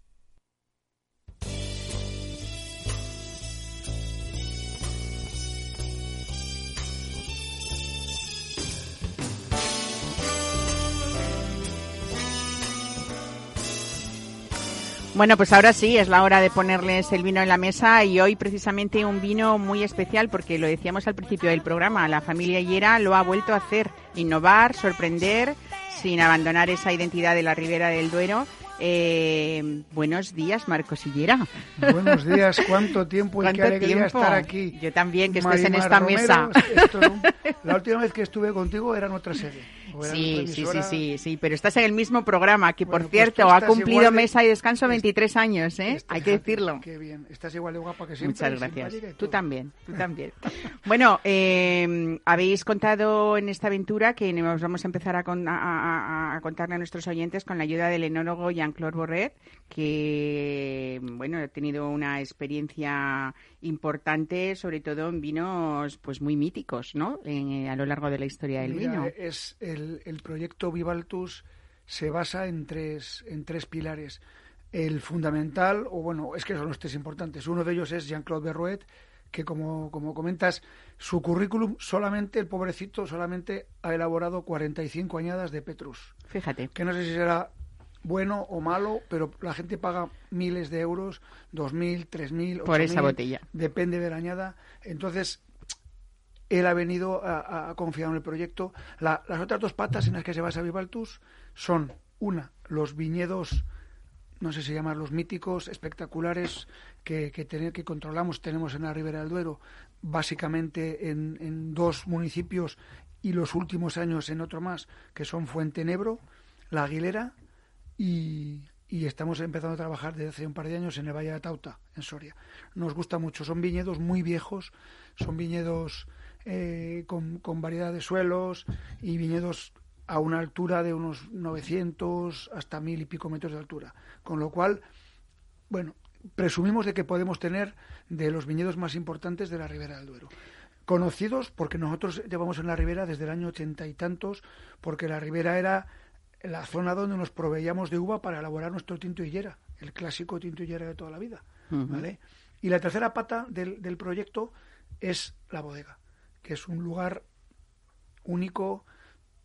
Bueno, pues ahora sí, es la hora de ponerles el vino en la mesa y hoy precisamente un vino muy especial porque lo decíamos al principio del programa, la familia Hiera lo ha vuelto a hacer, innovar, sorprender, sin abandonar esa identidad de la Ribera del Duero. Eh, buenos días, Marcos Hillera. Buenos días, cuánto tiempo y qué alegría estar aquí. Yo también, que estés en esta mesa. la última vez que estuve contigo era en otra serie. Sí, sí, sí, sí, sí, pero estás en el mismo programa que, por pues cierto, ha cumplido Mesa y Descanso 23 años, ¿eh? Hay que decirlo. Qué bien, estás igual de guapa que siempre. Muchas gracias. Tú también, tú también. bueno, eh, habéis contado en esta aventura que nos vamos a empezar a, contarle a nuestros oyentes con la ayuda del enólogo Jean-Claude Borret, que, bueno, ha tenido una experiencia importante, sobre todo en vinos pues muy míticos, ¿no? a lo largo de la historia del vino. Es el, el, proyecto Vivaltus se basa en tres, en tres pilares. El fundamental, o bueno, es que son los tres importantes. Uno de ellos es Jean-Claude Berrouet, que como, como comentas, su currículum solamente, el pobrecito, solamente ha elaborado 45 añadas de Petrus. Fíjate. Que no sé si será bueno o malo, pero la gente paga miles de euros, dos mil, tres mil, por esa botella. Depende de la añada. Entonces, él ha venido a, confiar en el proyecto. las otras dos patas en las que se basa Vivaltus son, una, los viñedos, no sé si llaman los míticos, espectaculares, que, que, tener, que controlamos, tenemos en la Ribera del Duero, básicamente en, en dos municipios y los últimos años en otro más, que son Fuente Nebro, La Aguilera y, estamos empezando a trabajar desde hace un par de años en el Valle de Tauta, en Soria. Nos gusta mucho, son viñedos muy viejos, son viñedos eh, con, con, variedad de suelos y viñedos a una altura de unos 900 hasta mil y pico metros de altura. Con lo cual, bueno, presumimos de que podemos tener de los viñedos más importantes de la Ribera del Duero. Conocidos porque nosotros llevamos en la ribera desde el año ochenta y tantos, porque la ribera era la zona donde nos proveíamos de uva para elaborar nuestro tinto hillera, el clásico tinto hillera de toda la vida. ¿vale? Y la tercera pata del, del, proyecto es la bodega, que es un lugar único.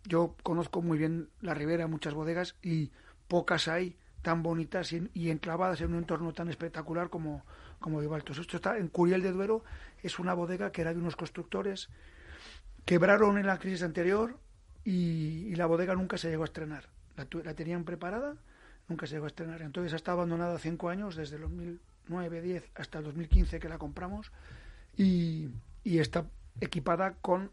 Yo conozco muy bien la ribera, muchas bodegas, y pocas hay tan bonitas y, enclavadas en un entorno tan espectacular como, como Vivaltos. Esto está en Curiel de Duero, es una bodega que era de unos constructores, quebraron en la crisis anterior, y, la bodega nunca se llegó a estrenar. La, tenían preparada, nunca se llegó a estrenar. Entonces ha estado abandonada cinco años, desde el 2009, 10 hasta el 2015 que la compramos y, está equipada con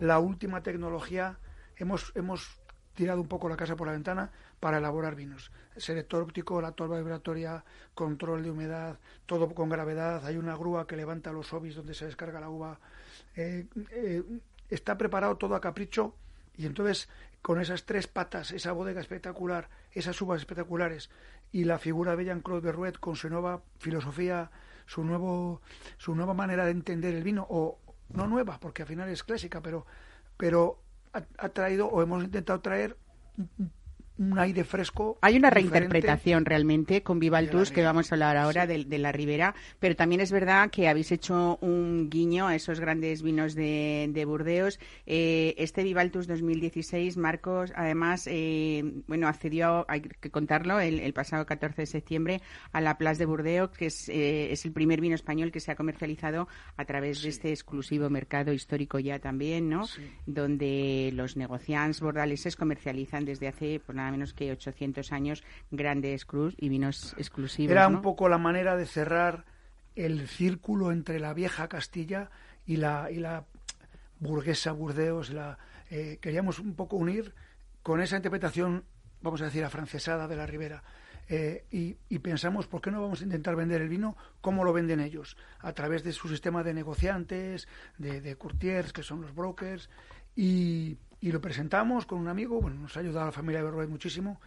la última tecnología. Hemos, hemos tirado un poco la casa por la ventana para elaborar vinos. Selector óptico, la torba vibratoria, control de humedad, todo con gravedad. Hay una grúa que levanta los obis donde se descarga la uva. Eh, eh, está preparado todo a capricho y entonces, con esas tres patas, esa bodega espectacular, esas uvas espectaculares y la figura de Jean-Claude Berruet con su nueva filosofía, su, nuevo, su nueva manera de entender el vino, o no nueva, porque al final es clásica, pero, pero ha, traído o hemos intentado traer un aire fresco. Hay una reinterpretación realmente con Vivaltus, que vamos a hablar ahora de, de la Ribera, pero también es verdad que habéis hecho un guiño a esos grandes vinos de, de Burdeos. Eh, este Vivaltus 2016, Marcos, además, eh, bueno, accedió, hay que contarlo, el, el pasado 14 de septiembre a la Place de Burdeos, que es, eh, es el primer vino español que se ha comercializado a través de este exclusivo mercado histórico ya también, ¿no? Donde los negociantes bordaleses comercializan desde hace, pues nada menos que 800 años, grandes cruz y vinos exclusivos. Era ¿no? un poco la manera de cerrar el círculo entre la vieja Castilla y la, y la burguesa Burdeos. La, eh, queríamos un poco unir con esa interpretación, vamos a decir, afrancesada de la Ribera. Eh, y, y pensamos, ¿por qué no vamos a intentar vender el vino como lo venden ellos? A través de su sistema de negociantes, de, de courtiers, que son los brokers, y, y lo presentamos con un amigo, bueno, nos ha ayudado la familia de Berroet muchísimo,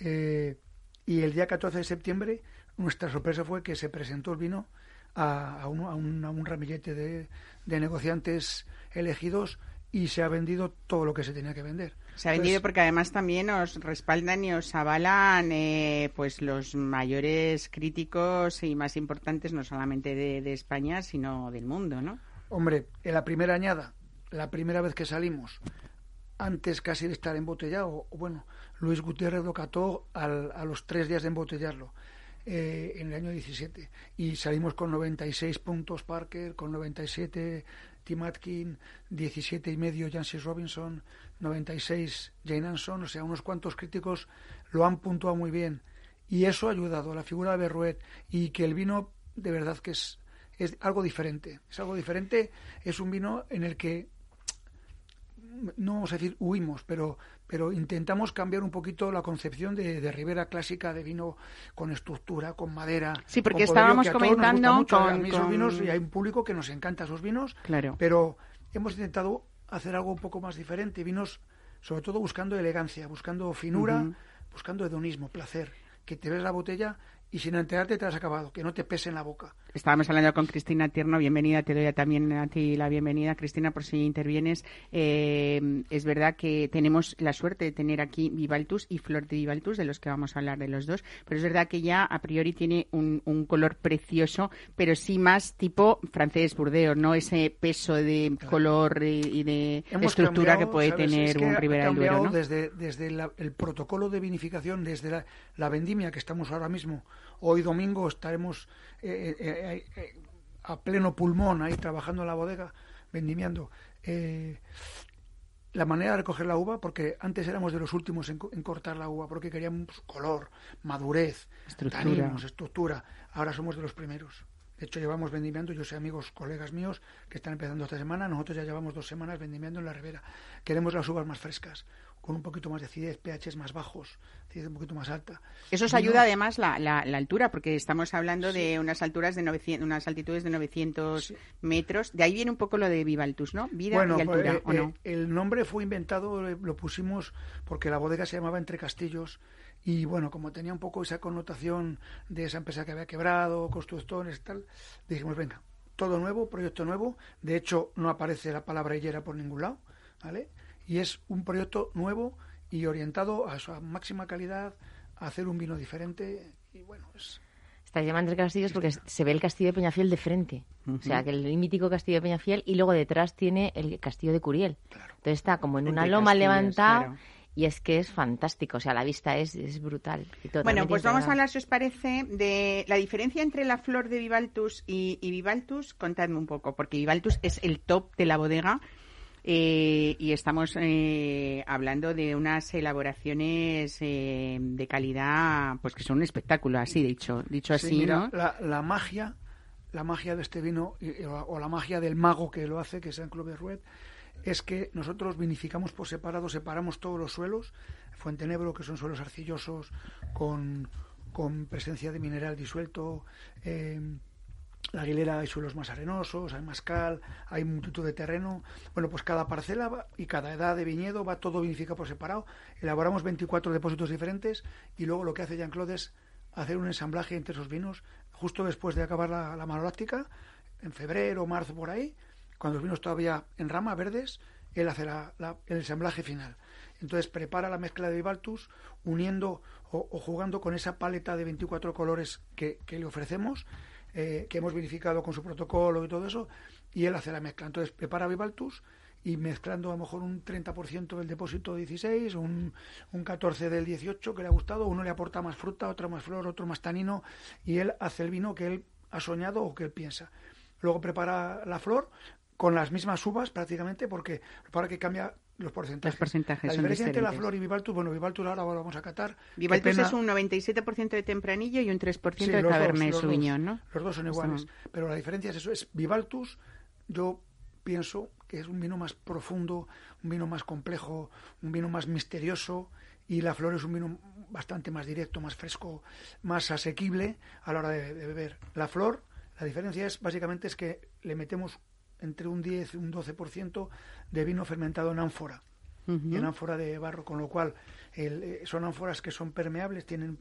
eh, y el día 14 de septiembre nuestra sorpresa fue que se presentó el vino a, a, un, a, un, a un, ramillete de, de, negociantes elegidos y se ha vendido todo lo que se tenía que vender. Se ha vendido Entonces, porque además también os respaldan y os avalan eh, pues los mayores críticos y más importantes no solamente de, de España sino del mundo, ¿no? Hombre, en la primera añada, la primera vez que salimos, antes casi de estar embotellado, bueno, Luis Gutiérrez lo cató al, a los tres días de embotellarlo. Eh, en el año 17 y salimos con 96 puntos Parker, con 97 Tim Atkin, 17 y medio Jancis Robinson, 96 Jane Anson, o sea, unos cuantos críticos lo han puntuado muy bien. Y eso ha ayudado a la figura de Berruet y que el vino de verdad que es, es algo diferente, es algo diferente, es un vino en el que no vamos a decir huimos, pero, pero intentamos cambiar un poquito la concepción de, de Ribera clásica de vino con estructura, con madera. Sí, porque estábamos comentando mucho, con, a mí esos vinos y hay un público que nos encanta esos vinos, claro. pero hemos intentado hacer algo un poco más diferente, vinos sobre todo buscando elegancia, buscando finura, uh -huh. buscando hedonismo, placer, que te ves la botella y sin enterarte te has acabado, que no te pese en la boca. Estábamos hablando con Cristina Tierno, bienvenida, te doy también a ti la bienvenida, Cristina, por si intervienes. Eh, es verdad que tenemos la suerte de tener aquí Vivaltus y Flor de Vivaltus, de los que vamos a hablar de los dos, pero es verdad que ya a priori tiene un, un color precioso, pero sí más tipo francés Burdeos, no ese peso de claro. color y de Hemos estructura cambiado, que puede ¿sabes? tener es que un Ribera del Duero. ¿no? Desde, desde la, el protocolo de vinificación, desde la, la vendimia que estamos ahora mismo, Hoy domingo estaremos eh, eh, eh, a pleno pulmón ahí trabajando en la bodega, vendimiando. la manera de recoger la uva, porque antes éramos de los últimos en, en cortar la uva, porque queríamos color, madurez, estructura. taninos, estructura. Ahora somos de los primeros. De hecho, llevamos vendimiando, yo sé amigos, colegas míos que están empezando esta semana, nosotros ya llevamos dos semanas vendimiando en la ribera. Queremos las uvas más frescas, con un poquito más de acidez, pHs más bajos, acidez un poquito más alta. Eso os ayuda además la, la, la, altura, porque estamos hablando sí. de unas alturas de 900, unas altitudes de 900 sí. metros. De ahí viene un poco lo de Vivaltus, ¿no? Vida bueno, y altura, eh, ¿o no? Eh, el nombre fue inventado, lo pusimos porque la bodega se llamaba Entre Castillos y bueno, como tenía un poco esa connotación de esa empresa que había quebrado, constructores y tal, dijimos, venga, todo nuevo, proyecto nuevo. De hecho, no aparece la palabra hillera por ningún lado, ¿vale? Y es un proyecto nuevo y orientado a su máxima calidad, a hacer un vino diferente y bueno, es... Está llamando entre castillos porque se ve el castillo de Peñafiel de frente. Uh -huh. O sea, que el mítico castillo de Peñafiel y luego detrás tiene el castillo de Curiel. Claro. Entonces está como en una loma levantada. Claro y es que es fantástico, o sea, la vista es, es brutal. Y bueno, pues vamos a hablar, si os parece, de la diferencia entre la flor de Vivaltus y, y Vivaltus. Contadme un poco, porque Vivaltus es el top de la bodega eh, y estamos eh, hablando de unas elaboraciones eh, de calidad, pues que son un espectáculo, así dicho, dicho sí, así, mira, ¿no? La, la, magia, la magia de este vino o la magia del mago que lo hace, que es Jean-Claude Berruet, es que nosotros vinificamos por separado, separamos todos los suelos, Fuentenebro, que son suelos arcillosos, con, con presencia de mineral disuelto, eh, la Aguilera hay suelos más arenosos, hay mascal, hay multitud de terreno. Bueno, pues cada parcela y cada edad de viñedo va todo vinificado por separado. Elaboramos 24 depósitos diferentes y luego lo que hace Jean-Claude es hacer un ensamblaje entre esos vinos justo después de acabar la, la manoláctica, en febrero, marzo, por ahí, cuando los vinos todavía en rama, verdes, él hace la, el ensamblaje final. Entonces prepara la mezcla de Vivaltus uniendo o, jugando con esa paleta de 24 colores que, le ofrecemos, eh, que hemos verificado con su protocolo y todo eso, y él hace la mezcla. Entonces prepara Vivaltus y mezclando a lo mejor un 30% del depósito 16, un, un 14 del 18 que le ha gustado, uno le aporta más fruta, otro más flor, otro más tanino, y él hace el vino que él ha soñado o que él piensa. Luego prepara la flor con las mismas uvas prácticamente, porque para que cambia los porcentajes. porcentajes la diferencia entre la flor y Vivaltus, bueno, Vivaltus ahora lo vamos a catar. Vivaltus es un 97% de tempranillo y un 3% de Cabernet Sauvignon, ¿no? Los dos son iguales, pero la diferencia es eso, es Vivaltus, yo pienso que es un vino más profundo, un vino más complejo, un vino más misterioso y la flor es un vino bastante más directo, más fresco, más asequible a la hora de, beber. La flor, la diferencia es básicamente es que le metemos entre un 10 y un 12% de vino fermentado en ánfora. y en ánfora de barro, con lo cual eh, son ánforas que son permeables, tienen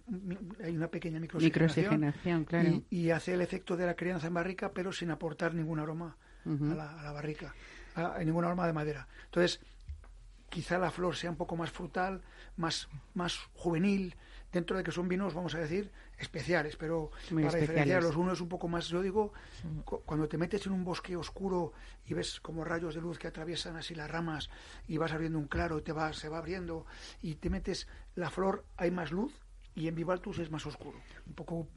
hay una pequeña microoxigenación, claro. y, hace el efecto de la crianza en barrica, pero sin aportar ningún aroma a, la, a, la, barrica, a, ningún aroma de madera. Entonces, quizá la flor sea un poco más frutal, más, más juvenil, dentro de que son vinos, vamos a decir, especiales, pero para diferenciar los unos un poco más, yo digo, cuando te metes en un bosque oscuro y ves como rayos de luz que atraviesan así las ramas y vas abriendo un claro y te va, se va abriendo y te metes la flor, hay más luz y en Vivaltus es más oscuro, un poco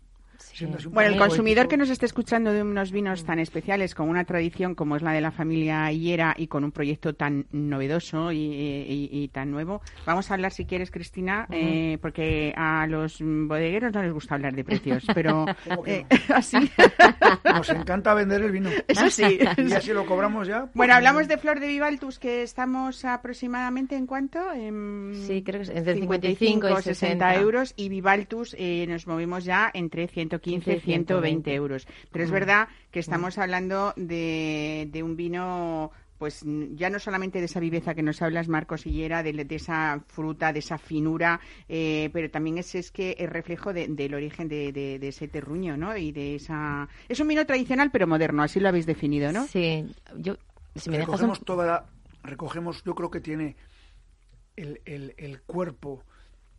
bueno, el consumidor que nos esté escuchando de unos vinos tan especiales, con una tradición como es la de la familia Hillera y con un proyecto tan novedoso y, tan nuevo, vamos a hablar, si quieres, Cristina, eh, porque a los bodegueros no les gusta hablar de precios, pero eh, así. Nos encanta vender el vino. Eso sí. Y así lo cobramos ya. Pues bueno, hablamos de Flor de Vivaltus, que estamos aproximadamente en cuánto? sí, creo que es entre 55 y 60 euros y Vivaltus eh, nos movemos ya entre 100 115, 120 euros. Pero es verdad que estamos hablando de, de un vino pues ya no solamente de esa viveza que nos hablas, Marcos Hillera, de, de esa fruta, de esa finura, eh, pero también es, es que es reflejo del origen de, de, ese terruño, ¿no? Y de esa... Es un vino tradicional pero moderno, así lo habéis definido, ¿no? Sí, yo... Si me recogemos toda Recogemos, yo creo que tiene el, el, el cuerpo,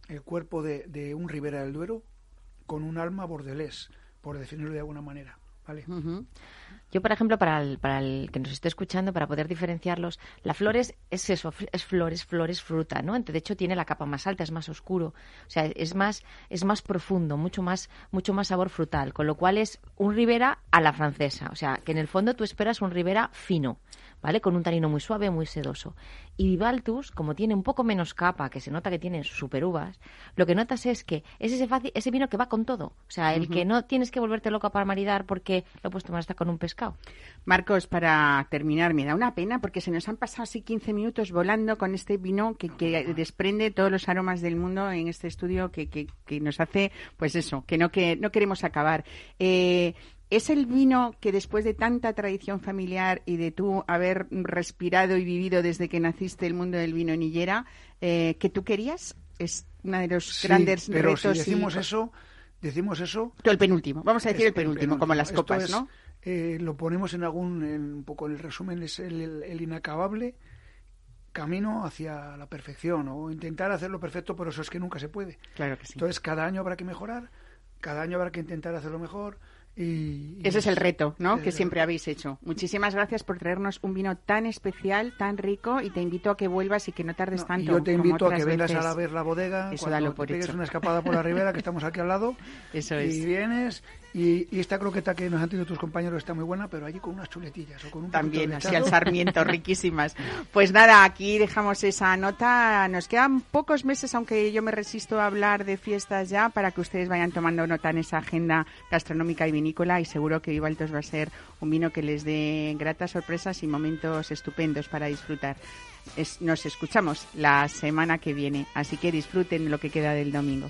el cuerpo de, de un Ribera del Duero, con un alma bordelés, por definirlo de alguna manera. ¿vale? Yo, por ejemplo, para el, para el que nos esté escuchando, para poder diferenciarlos, la flores es eso, es flores, flores, fruta, ¿no? De hecho, tiene la capa más alta, es más oscuro, o sea, es más, es más profundo, mucho más, mucho más sabor frutal, con lo cual es un Ribera a la francesa, o sea, que en el fondo tú esperas un Ribera fino, ¿vale? Con un tanino muy suave, muy sedoso. Y Vivaltus, como tiene un poco menos capa, que se nota que tiene super uvas, lo que notas es que es ese, fácil, ese vino que va con todo. O sea, el que no tienes que volverte loca para maridar porque lo puedes tomar hasta con un pescado. Marcos, para terminar, me da una pena porque se nos han pasado así 15 minutos volando con este vino que, que desprende todos los aromas del mundo en este estudio que, que, que nos hace, pues eso, que no, que no queremos acabar. Eh, ¿Es el vino que después de tanta tradición familiar y de tú haber respirado y vivido desde que naciste el mundo del vino en eh, que tú querías? Es uno de los grandes pero retos. Si decimos eso, decimos eso. el penúltimo, vamos a decir el penúltimo, como las copas, ¿no? Eh, lo ponemos en algún, un poco en el resumen, es el, inacabable camino hacia la perfección o intentar hacerlo perfecto, pero eso es que nunca se puede. Claro que sí. Entonces, cada año habrá que mejorar, cada año habrá que intentar hacerlo mejor ese es el reto, ¿no? que siempre habéis hecho. Muchísimas gracias por traernos un vino tan especial, tan rico, y te invito a que vuelvas y que no tardes tanto. Yo te invito a que vengas a ver la bodega, Eso cuando por te una escapada por la ribera, que estamos aquí al lado. Eso Y vienes, y, esta croqueta que nos han tenido tus compañeros está muy buena, pero allí con unas chuletillas o con un También, así al sarmiento, riquísimas. Pues nada, aquí dejamos esa nota. Nos quedan pocos meses, aunque yo me resisto a hablar de fiestas ya, para que ustedes vayan tomando nota en esa agenda gastronómica y vinícola y seguro que Vivaltos va a ser un vino que les dé gratas sorpresas y momentos estupendos para disfrutar. nos escuchamos la semana que viene, así que disfruten lo que queda del domingo.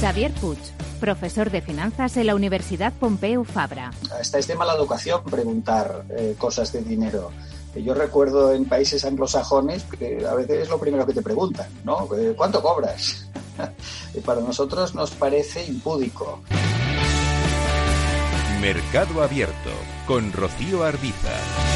Xavier Puig profesor de finanzas en la Universidad Pompeu Fabra. Hasta es de mala educación preguntar eh, cosas de dinero. Yo recuerdo en países anglosajones que a veces es lo primero que te preguntan, ¿no? Eh, ¿Cuánto cobras? y para nosotros nos parece impúdico. Mercado Abierto con Rocío Arbiza.